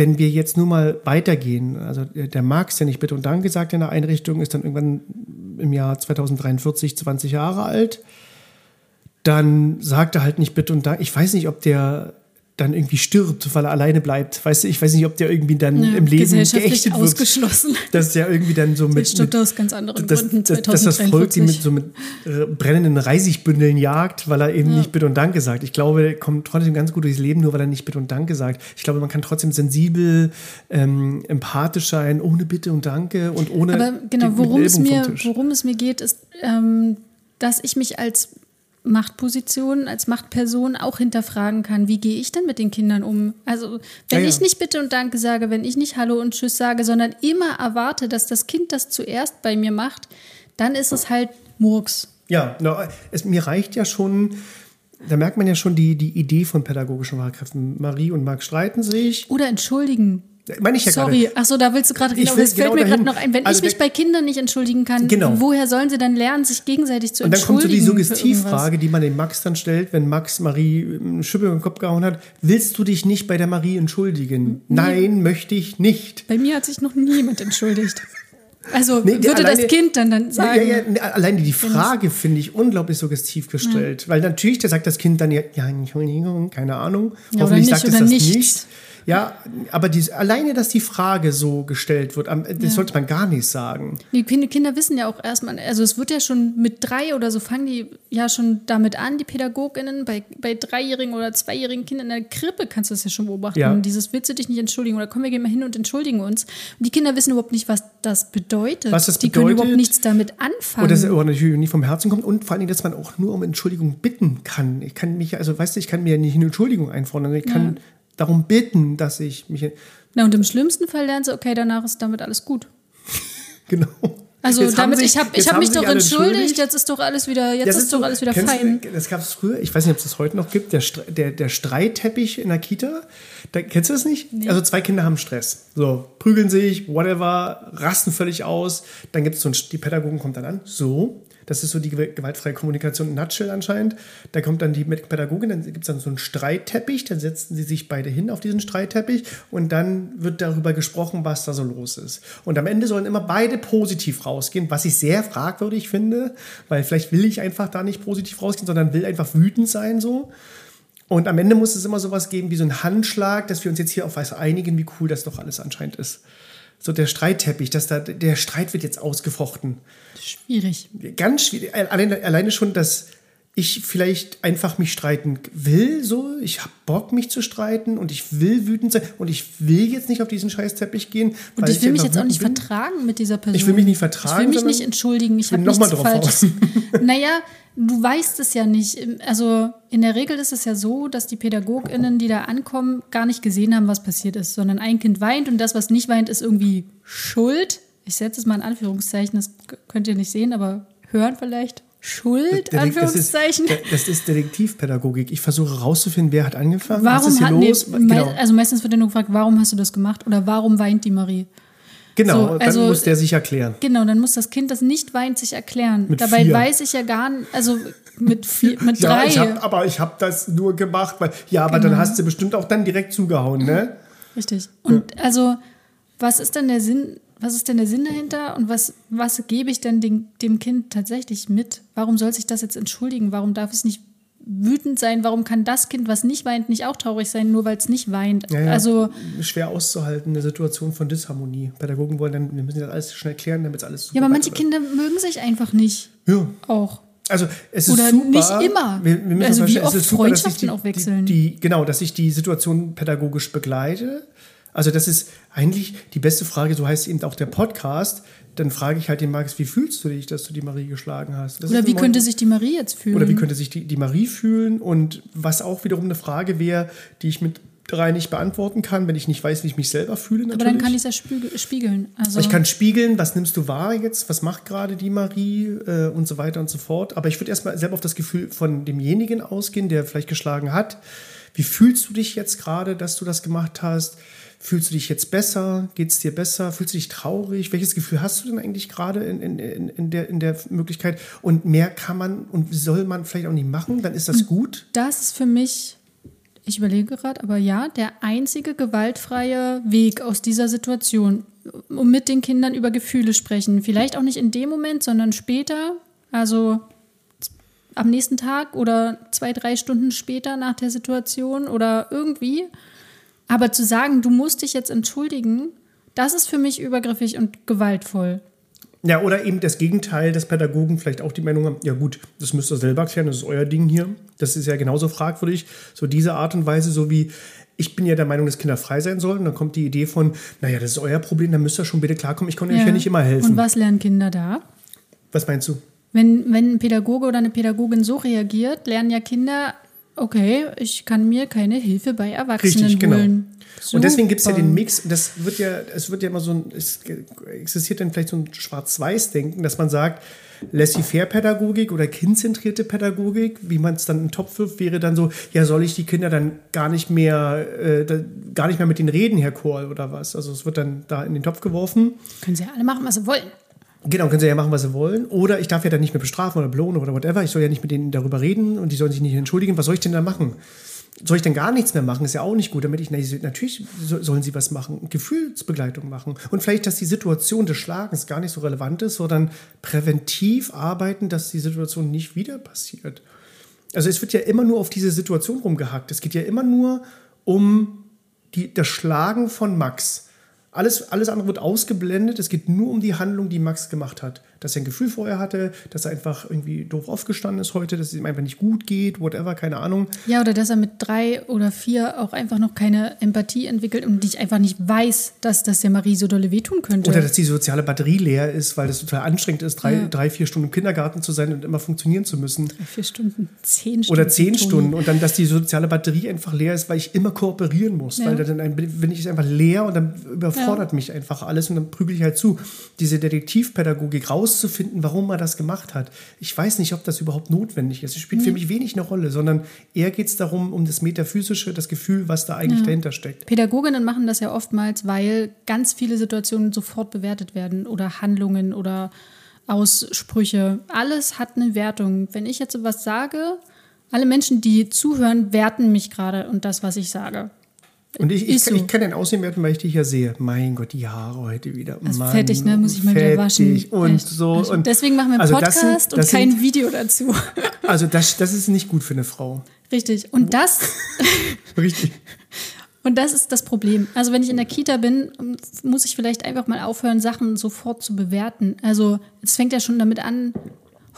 wenn wir jetzt nur mal weitergehen, also der Max, der nicht Bitte und Danke sagt in der Einrichtung, ist dann irgendwann im Jahr 2043 20 Jahre alt, dann sagt er halt nicht Bitte und Danke. Ich weiß nicht, ob der dann irgendwie stirbt, weil er alleine bleibt. Weißt du, ich weiß nicht, ob der irgendwie dann ja, im Leben geächtet ausgeschlossen. wird. Dass der irgendwie dann so mit. Stirbt aus ganz anderen das, Gründen. Dass, dass das Volk die mit so mit äh, brennenden Reisigbündeln jagt, weil er eben ja. nicht Bitte und Danke sagt. Ich glaube, er kommt trotzdem ganz gut durchs Leben, nur weil er nicht Bitte und Danke sagt. Ich glaube, man kann trotzdem sensibel, ähm, empathisch sein, ohne Bitte und Danke und ohne. Aber genau, worum, es mir, worum es mir geht, ist, ähm, dass ich mich als Machtposition, als Machtperson auch hinterfragen kann, wie gehe ich denn mit den Kindern um? Also, wenn ja, ja. ich nicht Bitte und Danke sage, wenn ich nicht Hallo und Tschüss sage, sondern immer erwarte, dass das Kind das zuerst bei mir macht, dann ist es halt Murks. Ja, no, es, mir reicht ja schon, da merkt man ja schon die, die Idee von pädagogischen Fachkräften. Marie und Marc streiten sich. Oder entschuldigen. Meine ich ja Sorry, ach so, da willst du gerade genau, das fällt genau mir gerade noch ein. Wenn also ich mich bei Kindern nicht entschuldigen kann, genau. woher sollen sie dann lernen, sich gegenseitig zu entschuldigen? Und dann kommt so die Suggestivfrage, die man dem Max dann stellt, wenn Max Marie einen Schippe im Kopf gehauen hat. Willst du dich nicht bei der Marie entschuldigen? Nee. Nein, möchte ich nicht. Bei mir hat sich noch niemand entschuldigt. Also nee, würde alleine, das Kind dann, dann sagen. Ja, ja, alleine die Frage finde ich unglaublich suggestiv gestellt. Ja. Weil natürlich, da sagt das Kind dann ja, ja Entschuldigung, keine Ahnung. Ja, Hoffentlich sagt es das nichts. nicht. Ja, aber die, alleine, dass die Frage so gestellt wird, das ja. sollte man gar nicht sagen. Die Kinder wissen ja auch erstmal, also es wird ja schon mit drei oder so fangen die ja schon damit an, die PädagogInnen, bei, bei dreijährigen oder zweijährigen Kindern in der Krippe kannst du das ja schon beobachten. Ja. Dieses willst du dich nicht entschuldigen oder komm, wir gehen mal hin und entschuldigen uns. Und die Kinder wissen überhaupt nicht, was das bedeutet. Was das die bedeutet, können überhaupt nichts damit anfangen. Und das aber natürlich nicht vom Herzen kommt und vor allem, dass man auch nur um Entschuldigung bitten kann. Ich kann mich, also weißt du, ich kann mir nicht eine Entschuldigung einfordern. Ich kann ja darum bitten, dass ich mich. Na, und im schlimmsten Fall lernen sie, okay, danach ist damit alles gut. genau. Also jetzt damit, sich, ich habe hab mich doch entschuldigt, jetzt ist doch alles wieder, jetzt ist, ist doch alles wieder fein. Du, das gab es früher, ich weiß nicht, ob es das heute noch gibt, der, der, der Streitteppich in der Kita. Da, kennst du das nicht? Nee. Also zwei Kinder haben Stress. So, prügeln sich, whatever, rasten völlig aus. Dann gibt es so ein, die Pädagogen kommt dann an, so, das ist so die gewaltfreie Kommunikation in Nutshell anscheinend. Da kommt dann die Pädagogin, dann gibt es dann so einen Streitteppich, dann setzen sie sich beide hin auf diesen Streitteppich und dann wird darüber gesprochen, was da so los ist. Und am Ende sollen immer beide positiv rausgehen, was ich sehr fragwürdig finde, weil vielleicht will ich einfach da nicht positiv rausgehen, sondern will einfach wütend sein so. Und am Ende muss es immer sowas geben wie so ein Handschlag, dass wir uns jetzt hier auf was einigen, wie cool das doch alles anscheinend ist so der Streitteppich, dass da der Streit wird jetzt ausgefochten. Schwierig. Ganz schwierig. Alleine, alleine schon, dass ich vielleicht einfach mich streiten will, so. Ich habe Bock, mich zu streiten und ich will wütend sein und ich will jetzt nicht auf diesen Scheißteppich gehen. Und ich will ich mich jetzt auch nicht bin. vertragen mit dieser Person. Ich will mich nicht vertragen. Ich will mich nicht entschuldigen. Ich habe nochmal drauf Falsches. naja, du weißt es ja nicht. Also in der Regel ist es ja so, dass die PädagogInnen, die da ankommen, gar nicht gesehen haben, was passiert ist, sondern ein Kind weint und das, was nicht weint, ist irgendwie schuld. Ich setze es mal in Anführungszeichen, das könnt ihr nicht sehen, aber hören vielleicht. Schuld, Das ist, Anführungszeichen. das ist Detektivpädagogik. Ich versuche herauszufinden, wer hat angefangen, Warum was ist hier hat, nee, los. mei- genau, Also meistens wird ja nur gefragt, warum hast du das gemacht oder warum weint die Marie? Genau so, dann also- muss der sich erklären. Genau, dann muss das Kind, das nicht weint, sich erklären. Mit Dabei vier. weiß ich ja gar nicht, also mit, vier, mit Ja, drei. ich hab, aber ich habe das nur gemacht, weil ja, aber dann Genau. hast du bestimmt auch dann direkt zugehauen, ne? Richtig. Und also, was ist denn der Sinn, was ist denn der Sinn dahinter und was, was gebe ich denn dem, dem Kind tatsächlich mit? Warum soll sich das jetzt entschuldigen? Warum darf es nicht wütend sein? Warum kann das Kind, was nicht weint, nicht auch traurig sein, nur weil es nicht weint? Ja, ja. Also, schwer auszuhalten, eine Situation von Disharmonie. Pädagogen wollen dann, wir müssen das alles schnell klären, damit es alles super ja, aber manche. Kinder mögen sich einfach nicht. Ja. Auch. Also es ist Oder super. nicht immer. Wir, wir müssen Also wie oft super, Freundschaften die, auch wechseln. Die, die, genau, dass ich die Situation pädagogisch begleite. Also das ist eigentlich die beste Frage, so heißt eben auch der Podcast. Dann frage ich halt den Markus, wie fühlst du dich, dass du die Marie geschlagen hast? Das Oder wie könnte sich die Marie jetzt fühlen? oder wie könnte sich die, die Marie fühlen? Und was auch wiederum eine Frage wäre, die ich mit drei nicht beantworten kann, wenn ich nicht weiß, wie ich mich selber fühle. Natürlich. aber dann kann ich es ja spiegeln. Also, Ich kann spiegeln, was nimmst du wahr jetzt, was macht gerade die Marie äh, und so weiter und so fort. Aber ich würde erstmal selber auf das Gefühl von demjenigen ausgehen, der vielleicht geschlagen hat. Wie fühlst du dich jetzt gerade, dass du das gemacht hast? Fühlst du dich jetzt besser? Geht es dir besser? Fühlst du dich traurig? Welches Gefühl hast du denn eigentlich gerade in, in, in, der, in der Möglichkeit? Und mehr kann man und soll man vielleicht auch nicht machen, dann ist das gut. das ist für mich, ich überlege gerade, aber ja, der einzige gewaltfreie Weg aus dieser Situation, um mit den Kindern über Gefühle sprechen. Vielleicht auch nicht in dem Moment, sondern später, also am nächsten Tag oder zwei, drei Stunden später nach der Situation oder irgendwie. Aber zu sagen, du musst dich jetzt entschuldigen, das ist für mich übergriffig und gewaltvoll. Ja, oder eben das Gegenteil, dass Pädagogen vielleicht auch die Meinung haben, ja gut, das müsst ihr selber klären, das ist euer Ding hier. Das ist ja genauso fragwürdig. So diese Art und Weise, so wie ich bin ja der Meinung, dass Kinder frei sein sollen. Dann kommt die Idee von, naja, das ist euer Problem, dann müsst ihr schon bitte klarkommen. Ich konnte euch ja nicht immer helfen. Und was lernen Kinder da? was meinst du? Wenn, wenn ein Pädagoge oder eine Pädagogin so reagiert, lernen ja Kinder, okay, ich kann mir keine Hilfe bei Erwachsenen Richtig, genau. holen. Und deswegen gibt es ja Super. den Mix, das wird ja, es wird ja immer so ein, es existiert dann vielleicht so ein Schwarz-Weiß-Denken, dass man sagt, Laissez-faire-Pädagogik oder kindzentrierte Pädagogik, wie man es dann in den Topf wirft, wäre dann so, ja, soll ich die Kinder dann gar nicht mehr, äh, da, gar nicht mehr mit den Reden, Herr Kohl, oder was? Also es wird dann da in den Topf geworfen. Können sie ja alle machen, was sie wollen. Genau, können sie ja machen, was sie wollen. Oder ich darf ja dann nicht mehr bestrafen oder belohnen oder whatever. Ich soll ja nicht mit denen darüber reden und die sollen sich nicht entschuldigen. Was soll ich denn da machen? Soll ich denn gar nichts mehr machen? Ist ja auch nicht gut, damit ich, na, natürlich so- sollen sie was machen, Gefühlsbegleitung machen. Und vielleicht, dass die Situation des Schlagens gar nicht so relevant ist, sondern präventiv arbeiten, dass die Situation nicht wieder passiert. Also es wird ja immer nur auf diese Situation rumgehackt. Es geht ja immer nur um die, das Schlagen von Max. Alles, alles andere wird ausgeblendet. Es geht nur um die Handlung, die Max gemacht hat. Dass er ein Gefühl vorher hatte, dass er einfach irgendwie doof aufgestanden ist heute, dass es ihm einfach nicht gut geht, whatever, keine Ahnung. Ja, oder dass er mit drei oder vier auch einfach noch keine Empathie entwickelt und nicht einfach nicht weiß, dass das der Marie so dolle wehtun könnte. Oder dass die soziale Batterie leer ist, weil es total anstrengend ist, drei, Ja. drei, vier Stunden im Kindergarten zu sein und immer funktionieren zu müssen. vier Stunden, zehn Stunden. Oder zehn. Stunden und dann, dass die soziale Batterie einfach leer ist, weil ich immer kooperieren muss. Ja. Weil dann bin ich einfach leer und dann überfordert mich einfach alles und dann prügel ich halt zu. Diese Detektivpädagogik rauszufinden, warum er das gemacht hat. Ich weiß nicht, ob das überhaupt notwendig ist. Es spielt für mich wenig eine Rolle, sondern eher geht es darum, um das Metaphysische, das Gefühl, was da eigentlich Ja. dahinter steckt. Pädagoginnen machen das ja oftmals, weil ganz viele Situationen sofort bewertet werden oder Handlungen oder Aussprüche. Alles hat eine Wertung. Wenn ich jetzt was sage, alle Menschen, die zuhören, werten mich gerade und das, was ich sage. Und ich, ich, so. ich kann den Aussehen werten, weil ich dich ja sehe. Mein Gott, die Haare heute wieder. Also Mann, fettig, ne? Muss ich mal wieder waschen. Und Echt. so. Also Und deswegen machen wir einen also das sind- Podcast das und kein sind- Video dazu. Also das, das ist nicht gut für eine Frau. Richtig. Und das, Richtig. und das ist das Problem. Also wenn ich in der Kita bin, muss ich vielleicht einfach mal aufhören, Sachen sofort zu bewerten. Also es fängt ja schon damit an,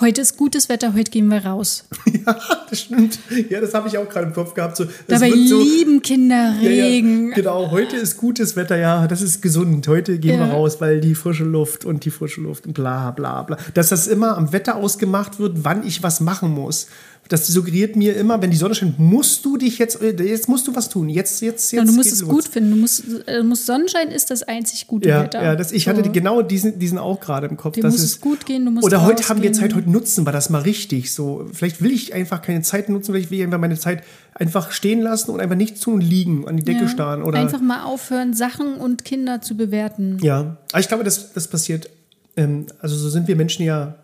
heute ist gutes Wetter, heute gehen wir raus. ja, das stimmt. Ja, das habe ich auch gerade im Kopf gehabt. So, Dabei wird so, lieben Kinder Ja, ja, Regen. genau, heute ist gutes Wetter, ja, das ist gesund. Heute gehen wir Ja. raus, weil die frische Luft und die frische Luft und bla bla bla. Dass das immer am Wetter ausgemacht wird, wann ich was machen muss. Das suggeriert mir immer, wenn die Sonne scheint, musst du dich jetzt, jetzt musst du was tun. Jetzt, jetzt, jetzt. Ja, du musst es los. gut finden. Du musst, äh, du musst Sonnenschein ist das einzig gute Ja, Wetter. ja das, ich hatte So. genau diesen, diesen auch gerade im Kopf. Dir das muss ist, es gut gehen, du musst Oder heute haben wir. Zeit, heute nutzen wir das mal richtig. So, vielleicht will ich einfach keine Zeit nutzen, vielleicht will ich einfach meine Zeit einfach stehen lassen und einfach nichts tun und liegen, an die Decke Ja. starren. Oder Einfach mal aufhören, Sachen und Kinder zu bewerten. Ja, aber ich glaube, das, das passiert. Ähm, also so sind wir Menschen ja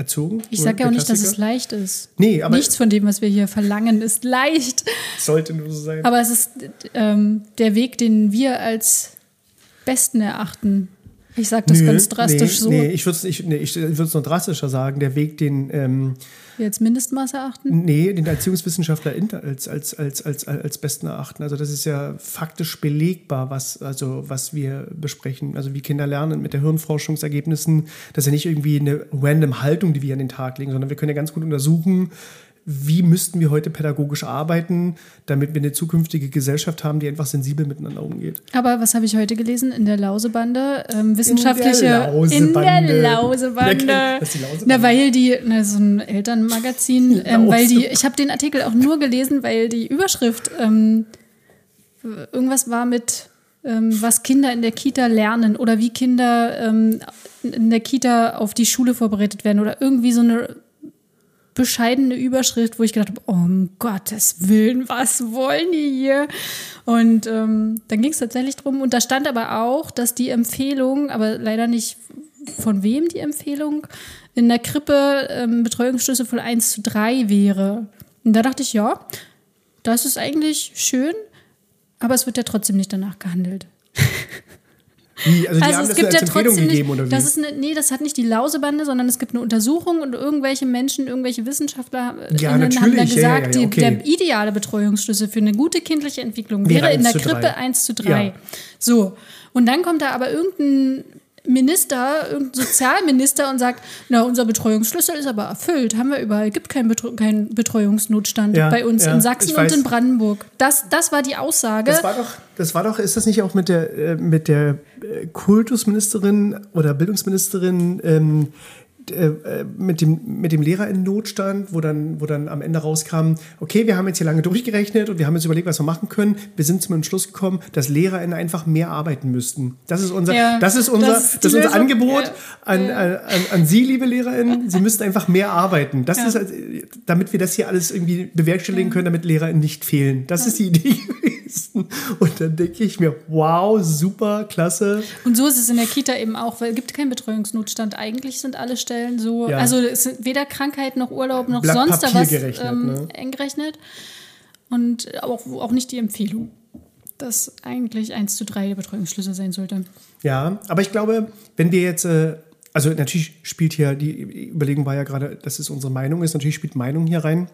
erzogen. Ich sage ja auch nicht, dass es leicht ist. Nee, aber Nichts von dem, was wir hier verlangen, ist leicht. sollte nur so sein. Aber es ist ähm, der Weg, den wir als besten erachten. Ich sage das Nö, ganz drastisch nee, so. Nee, ich würde es ich, nee, ich noch drastischer sagen. Der Weg, den, ähm, Wir als Mindestmaß erachten. nee, den Erziehungswissenschaftler als, als, als, als, als besten erachten. Also das ist ja faktisch belegbar, was, also, was wir besprechen. Also wie Kinder lernen mit der Hirnforschungsergebnissen. Das ist ja nicht irgendwie eine random Haltung, die wir an den Tag legen, sondern wir können ja ganz gut untersuchen, wie müssten wir heute pädagogisch arbeiten, damit wir eine zukünftige Gesellschaft haben, die einfach sensibel miteinander umgeht. Aber was habe ich heute gelesen in der Lausebande? Ähm, wissenschaftliche. Lausebande. In der Wer kennt Lausebande. das, die Lausebande? Na, weil die, na, so ein Elternmagazin, ähm, weil die, ich habe den Artikel auch nur gelesen, weil die Überschrift ähm, irgendwas war mit, ähm, was Kinder in der Kita lernen oder wie Kinder ähm, in der Kita auf die Schule vorbereitet werden oder irgendwie so eine bescheidene Überschrift, wo ich gedacht habe, oh, um Gottes Willen, was wollen die hier? Und ähm, dann ging es tatsächlich drum. Und da stand aber auch, dass die Empfehlung, aber leider nicht von wem die Empfehlung, in der Krippe ähm, Betreuungsschlüssel von 1 zu 3 wäre. Und da dachte ich, ja, das ist eigentlich schön, aber es wird ja trotzdem nicht danach gehandelt. Wie? Also die Also haben es das gibt als ja Empfehlung trotzdem gegeben nicht, oder wie? das ist eine, nee, das hat nicht die Lausebande, sondern es gibt eine Untersuchung und irgendwelche Menschen, irgendwelche Wissenschaftler Ja, haben da gesagt, ja, ja, okay. die, der ideale Betreuungsschlüssel für eine gute kindliche Entwicklung Wäre wäre in 1 der zu 3. Krippe 1 zu 3. Ja. So, und dann kommt da aber irgendein Minister, irgendein Sozialminister und sagt, na, unser Betreuungsschlüssel ist aber erfüllt, haben wir überall, gibt keinen Betreu keinen Betreuungsnotstand Ja, bei uns ja, in Sachsen und in Brandenburg. Das, das war die Aussage. Das war doch, das war doch, ist das nicht auch mit der, äh, mit der äh, Kultusministerin oder Bildungsministerin ähm, äh, mit dem, mit dem Lehrer in Notstand, wo dann, wo dann am Ende rauskam, okay, wir haben jetzt hier lange durchgerechnet und wir haben jetzt überlegt, was wir machen können. Wir sind zum Entschluss gekommen, dass LehrerInnen einfach mehr arbeiten müssten. Das ist unser, Ja, das ist unser, das das ist die ist unser Lösung. Angebot Ja. an, an, an, an Sie, liebe LehrerInnen. Sie müssten einfach mehr arbeiten. Das Ja. ist, also, damit wir das hier alles irgendwie bewerkstelligen können, damit LehrerInnen nicht fehlen. Das ist die Idee gewesen. Und dann denke ich mir, wow, super, klasse. Und so ist es in der Kita eben auch, weil es gibt keinen Betreuungsnotstand. Eigentlich sind alle Stellen so, Ja. also es sind weder Krankheit noch Urlaub noch Blatt sonst da Papier was gerechnet, ähm, ne? eng gerechnet. Und auch, auch nicht die Empfehlung, dass eigentlich 1 zu 3 der Betreuungsschlüssel sein sollte. Ja, aber ich glaube, wenn wir jetzt, äh, also natürlich spielt hier, die Überlegung war ja gerade, dass es unsere Meinung ist, natürlich spielt Meinung hier rein,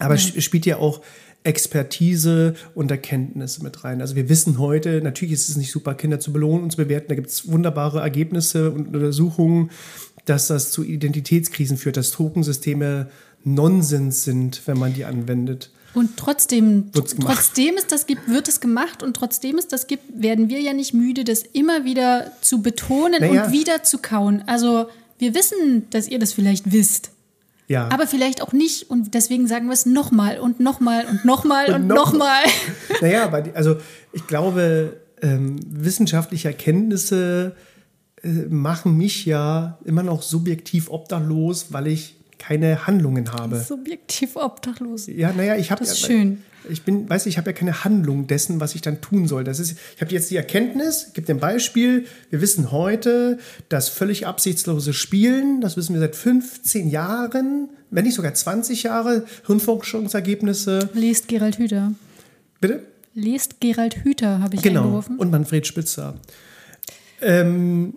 aber es spielt ja auch Expertise und Erkenntnisse mit rein. Also wir wissen heute, natürlich ist es nicht super, Kinder zu belohnen und zu bewerten, da gibt es wunderbare Ergebnisse und Untersuchungen, dass das zu Identitätskrisen führt, dass Tokensysteme Nonsens sind, wenn man die anwendet. Und trotzdem, trotzdem es das gibt, wird es gemacht und trotzdem es das gibt, werden wir ja nicht müde, das immer wieder zu betonen Naja. und wieder zu kauen. Also wir wissen, dass ihr das vielleicht wisst. Ja. Aber vielleicht auch nicht und deswegen sagen wir es nochmal und nochmal und nochmal und noch- nochmal. Naja, aber die, also ich glaube, ähm, wissenschaftliche Erkenntnisse äh, machen mich ja immer noch subjektiv obdachlos, weil ich keine Handlungen habe. Subjektiv obdachlos. Ja, naja, ich habe Das ist ja, schön. Ich bin, weiß ich habe ja keine Handlung dessen, was ich dann tun soll. Das ist, ich habe jetzt die Erkenntnis, gebe ein Beispiel. Wir wissen heute, dass völlig absichtslose Spielen, das wissen wir seit 15 Jahren, wenn nicht sogar 20 Jahre, Hirnforschungsergebnisse. Lest Gerald Hüther. Bitte? Lest Gerald Hüther, habe ich Genau. eingeworfen. Und Manfred Spitzer. Ähm,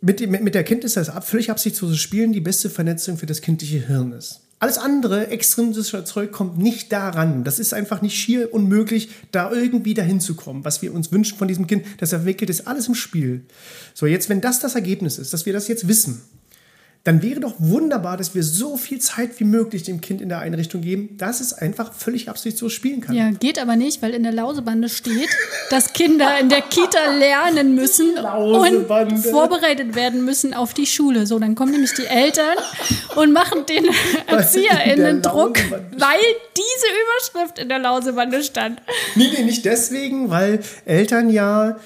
mit, dem- mit der Erkenntnis, dass völlig absichtsloses Spielen die beste Vernetzung für das kindliche Hirn ist. Alles andere, extrinsischer Zeug, kommt nicht daran. Das ist einfach nicht schier unmöglich, da irgendwie dahin zu kommen. Was wir uns wünschen von diesem Kind, das entwickelt ist alles im Spiel. So, jetzt, wenn das das Ergebnis ist, dass wir das jetzt wissen, dann wäre doch wunderbar, dass wir so viel Zeit wie möglich dem Kind in der Einrichtung geben, dass es einfach völlig absichtslos spielen kann. Ja, geht aber nicht, weil in der Lausebande steht, dass Kinder in der Kita lernen müssen und vorbereitet werden müssen auf die Schule. So, dann kommen nämlich die Eltern und machen den ErzieherInnen Druck, weil diese Überschrift in der Lausebande stand. Nee, nee, nicht deswegen, weil Eltern ja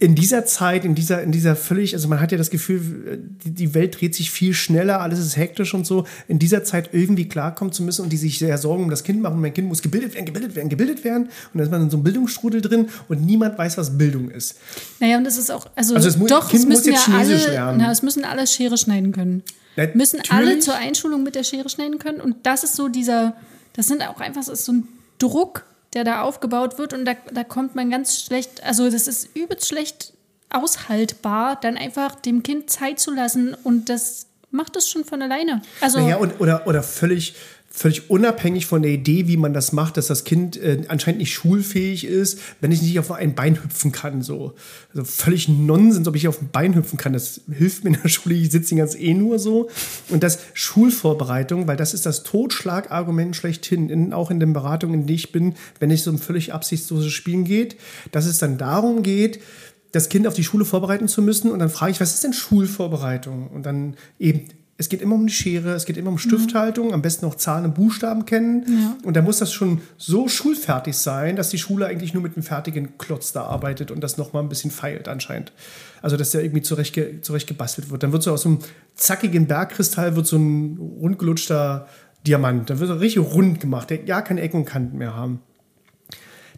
in dieser Zeit, in dieser, in dieser völlig, also man hat ja das Gefühl, die, Welt dreht sich viel schneller, alles ist hektisch und so, in dieser Zeit irgendwie klarkommen zu müssen und die sich sehr Sorgen um das Kind machen. Mein Kind muss gebildet werden, gebildet werden, gebildet werden. Und dann ist man in so einem Bildungsstrudel drin und niemand weiß, was Bildung ist. Naja, und es ist auch, also, Also es mu- doch, Kind es muss müssen jetzt ja Chinesisch alle, lernen. na, es müssen alle Schere schneiden können. Natürlich. Müssen alle zur Einschulung mit der Schere schneiden können. Und das ist so dieser, das sind auch einfach, das ist so ein Druck, der da aufgebaut wird. Und da, da kommt man ganz schlecht, also das ist übelst schlecht aushaltbar, dann einfach dem Kind Zeit zu lassen. Und das macht es schon von alleine. Also, Naja, oder, oder völlig, völlig unabhängig von der Idee, wie man das macht, dass das Kind äh, anscheinend nicht schulfähig ist, wenn ich nicht auf ein Bein hüpfen kann. So. Also völlig Nonsens, ob ich auf ein Bein hüpfen kann. Das hilft mir in der Schule, ich sitze den ganz eh nur so. Und das Schulvorbereitung, weil das ist das Totschlagargument schlechthin, in, auch in den Beratungen, in denen ich bin, wenn es um völlig absichtsloses Spielen geht, dass es dann darum geht, das Kind auf die Schule vorbereiten zu müssen. Und dann frage ich, was ist denn Schulvorbereitung? Und dann eben, es geht immer um die Schere, es geht immer um Stifthaltung, am besten auch Zahlen und Buchstaben kennen. Ja. Und da muss das schon so schulfertig sein, dass die Schule eigentlich nur mit einem fertigen Klotz da arbeitet und das nochmal ein bisschen feilt anscheinend. Also, dass der irgendwie zurecht, ge- zurecht gebastelt wird. Dann wird so aus so einem zackigen Bergkristall wird so ein rundgelutschter Diamant. Dann wird er richtig rund gemacht, der gar keine Ecken und Kanten mehr haben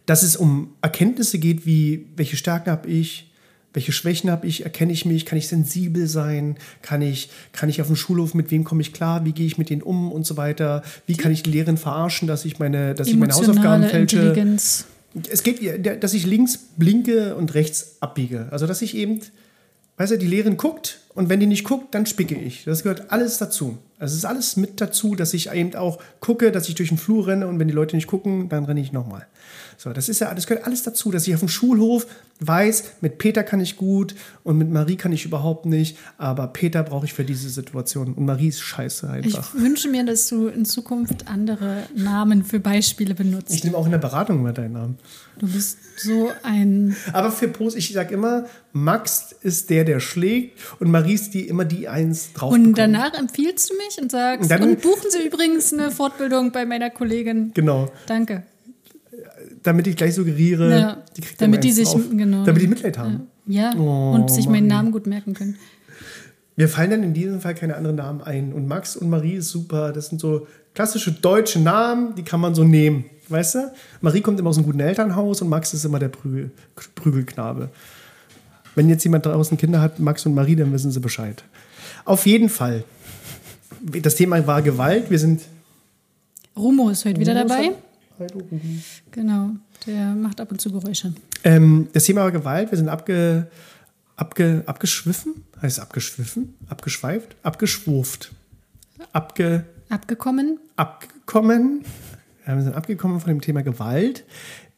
dass es um Erkenntnisse geht, wie welche Stärken habe ich, welche Schwächen habe ich, erkenne ich mich, kann ich sensibel sein, kann ich, kann ich auf dem Schulhof, mit wem komme ich klar, wie gehe ich mit denen um und so weiter, wie kann ich die Lehrerin verarschen, dass ich meine, dass ich meine Hausaufgaben fälsche. Intelligenz. Es geht, dass ich links blinke und rechts abbiege. Also, dass ich eben, weißt du, die Lehrerin guckt und wenn die nicht guckt, dann spicke ich. Das gehört alles dazu. Also, es ist alles mit dazu, dass ich eben auch gucke, dass ich durch den Flur renne und wenn die Leute nicht gucken, dann renne ich nochmal. So, das ist ja, das gehört alles dazu, dass ich auf dem Schulhof weiß, mit Peter kann ich gut und mit Marie kann ich überhaupt nicht, aber Peter brauche ich für diese Situation und Marie ist scheiße Ich einfach. wünsche mir, dass du in Zukunft andere Namen für Beispiele benutzt. Ich nehme auch in der Beratung immer deinen Namen. Du bist so ein Aber für Post, ich sag immer, Max ist der, der schlägt und Marie ist die immer die eins drauf. Und danach empfiehlst du mich und sagst, Und dann- und buchen Sie übrigens eine Fortbildung bei meiner Kollegin. Genau, Danke. damit ich gleich suggeriere, Ja, die kriegt damit die sich- drauf. genau. Damit die Mitleid haben. Ja, Oh, und sich meinen. Namen gut merken können. Mir fallen dann in diesem Fall keine anderen Namen ein. Und Max und Marie ist super. Das sind so klassische deutsche Namen, die kann man so nehmen. Weißt du? Marie kommt immer aus einem guten Elternhaus und Max ist immer der Prügel, Prügelknabe. Wenn jetzt jemand draußen Kinder hat, Max und Marie, dann wissen sie Bescheid. Auf jeden Fall. Das Thema war Gewalt. Wir sind Rumo ist heute wieder Rumo dabei. Hallo, Ruby. Genau, der macht ab und zu Geräusche. Ähm, das Thema war Gewalt. Wir sind abge, abge, abgeschwiffen. Heißt es abgeschwiffen? Abgeschweift? Abgeschwurft. Abge, Abgekommen. abgekommen. Ja, wir sind abgekommen von dem Thema Gewalt.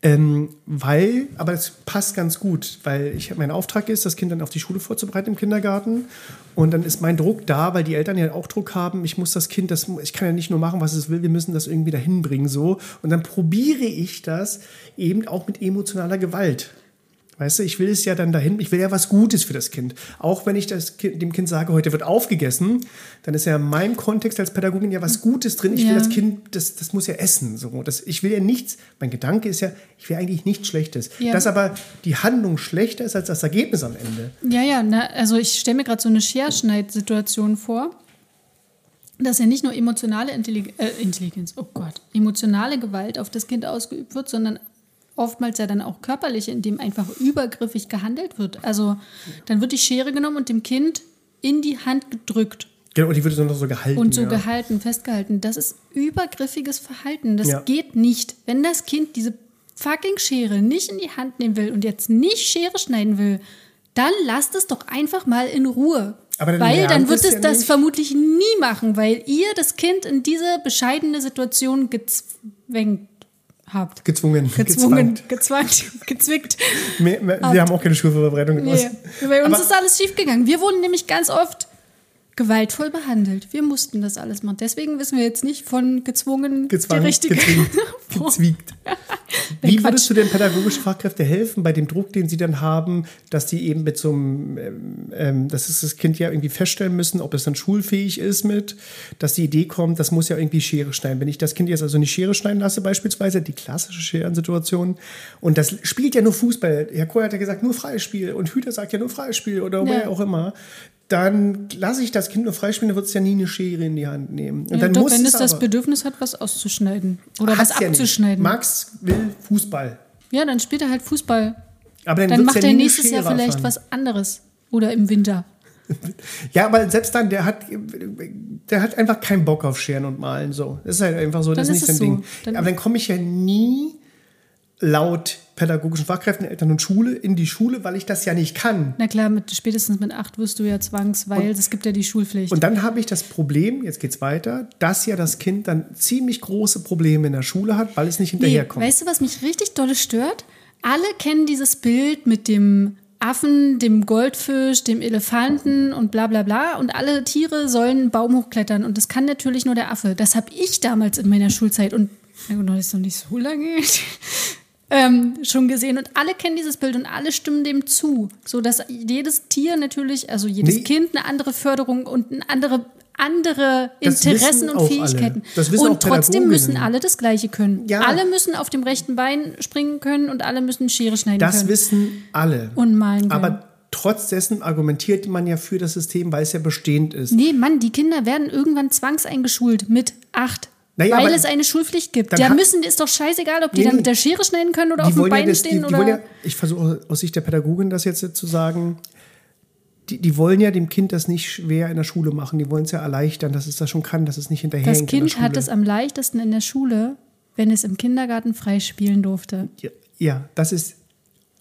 Ähm, weil, aber das passt ganz gut, weil ich, mein Auftrag ist, das Kind dann auf die Schule vorzubereiten im Kindergarten. Und dann ist mein Druck da, weil die Eltern ja auch Druck haben. Ich muss das Kind, das, ich kann ja nicht nur machen, was es will, wir müssen das irgendwie dahin bringen. So. Und dann probiere ich das eben auch mit emotionaler Gewalt. Weißt du, ich will es ja dann dahin, ich will ja was Gutes für das Kind. Auch wenn ich das kind, dem Kind sage, heute wird aufgegessen, dann ist ja in meinem Kontext als Pädagogin ja was Gutes drin. Ich will Ja. das Kind, das, das muss ja essen. So. Das, ich will ja nichts, mein Gedanke ist ja, ich will eigentlich nichts Schlechtes. Ja. Dass aber die Handlung schlechter ist als das Ergebnis am Ende. Ja, ja, na, also ich stelle mir gerade so eine Scherschneid-Situation vor, dass ja nicht nur emotionale Intellig äh, Intelligenz, oh Gott, emotionale Gewalt auf das Kind ausgeübt wird, sondern oftmals ja dann auch körperliche, indem einfach übergriffig gehandelt wird. Also dann wird die Schere genommen und dem Kind in die Hand gedrückt Genau, und die wird dann noch so gehalten. und so ja. gehalten, festgehalten. Das ist übergriffiges Verhalten. Das Ja. geht nicht. Wenn das Kind diese fucking Schere nicht in die Hand nehmen will und jetzt nicht Schere schneiden will, dann lasst es doch einfach mal in Ruhe. Aber dann weil dann wird es ja das nicht. vermutlich nie machen, weil ihr das Kind in diese bescheidene Situation gezwängt habt. Gezwungen. Gezwungen, gezwangt. gezwickt. Mehr, wir haben auch keine Schulvorbereitung Nee, bei uns Aber- ist alles schiefgegangen. Wir wurden nämlich ganz oft gewaltvoll behandelt. Wir mussten das alles machen. Deswegen wissen wir jetzt nicht von gezwungen Gezwungen, die richtige gezwingt, gezwiegt. Wie Quatsch. würdest du den pädagogischen Fachkräften helfen bei dem Druck, den sie dann haben, dass die eben mit so einem, ähm, ähm, dass es das Kind ja irgendwie feststellen müssen, ob es dann schulfähig ist mit, dass die Idee kommt, das muss ja irgendwie Schere schneiden. Wenn ich das Kind jetzt also nicht Schere schneiden lasse, beispielsweise, die klassische Scherensituation, und das spielt ja nur Fußball. Herr Kohl hat ja gesagt, nur Freispiel und Hüter sagt ja nur Freispiel oder Ja. wer auch immer. Dann lasse ich das Kind nur freispielen, dann wird es ja nie eine Schere in die Hand nehmen. Und Ja, dann doch, muss wenn es das aber- Bedürfnis hat, was auszuschneiden oder was Hat's ja abzuschneiden. Max will Fußball. ja, dann spielt er halt Fußball. Aber dann, Dann macht ja er nächstes Jahr vielleicht erfahren. was anderes. Oder im Winter. Ja, aber selbst dann, der hat, der hat einfach keinen Bock auf Scheren und Malen. So. Das ist halt einfach so, das Dann ist ist nicht sein es so. Ding. Dann- aber dann komme ich ja nie laut pädagogischen Fachkräften, Eltern und Schule in die Schule, weil ich das ja nicht kann. Na klar, mit, spätestens mit acht wirst du ja zwangs, weil es gibt ja die Schulpflicht. Und dann habe ich das Problem, jetzt geht's weiter, dass ja das Kind dann ziemlich große Probleme in der Schule hat, weil es nicht Nee, hinterherkommt. weißt du, was mich richtig dolle stört? Alle kennen dieses Bild mit dem Affen, dem Goldfisch, dem Elefanten und bla bla bla. Und alle Tiere sollen einen Baum hochklettern. Und das kann natürlich nur der Affe. Das habe ich damals in meiner Schulzeit und na gut, das ist noch nicht so lange ähm, schon gesehen. Und alle kennen dieses Bild und alle stimmen dem zu. So dass jedes Tier natürlich, also jedes Nee. Kind eine andere Förderung und eine andere andere Das Interessen und Fähigkeiten. Das und trotzdem müssen alle das Gleiche können. Ja. Alle müssen auf dem rechten Bein springen können und alle müssen Schere schneiden Das können. wissen alle. Und malen können. Aber trotz dessen argumentiert man ja für das System, weil es ja bestehend ist. Nee, Mann, die Kinder werden irgendwann zwangseingeschult mit acht. Naja, weil es eine Schulpflicht gibt. Ja, hat- müssen, ist doch scheißegal, ob die Nee, dann mit der Schere schneiden können oder die auf dem wollen ja Bein das, die, stehen die oder. wollen ja, ich versuche aus Sicht der Pädagogin das jetzt zu sagen, die, die wollen ja dem Kind das nicht schwer in der Schule machen. Die wollen es ja erleichtern, dass es das schon kann, dass es nicht hinterher das Kind hat es am leichtesten in der Schule, wenn es im Kindergarten frei spielen durfte. ja, ja, das ist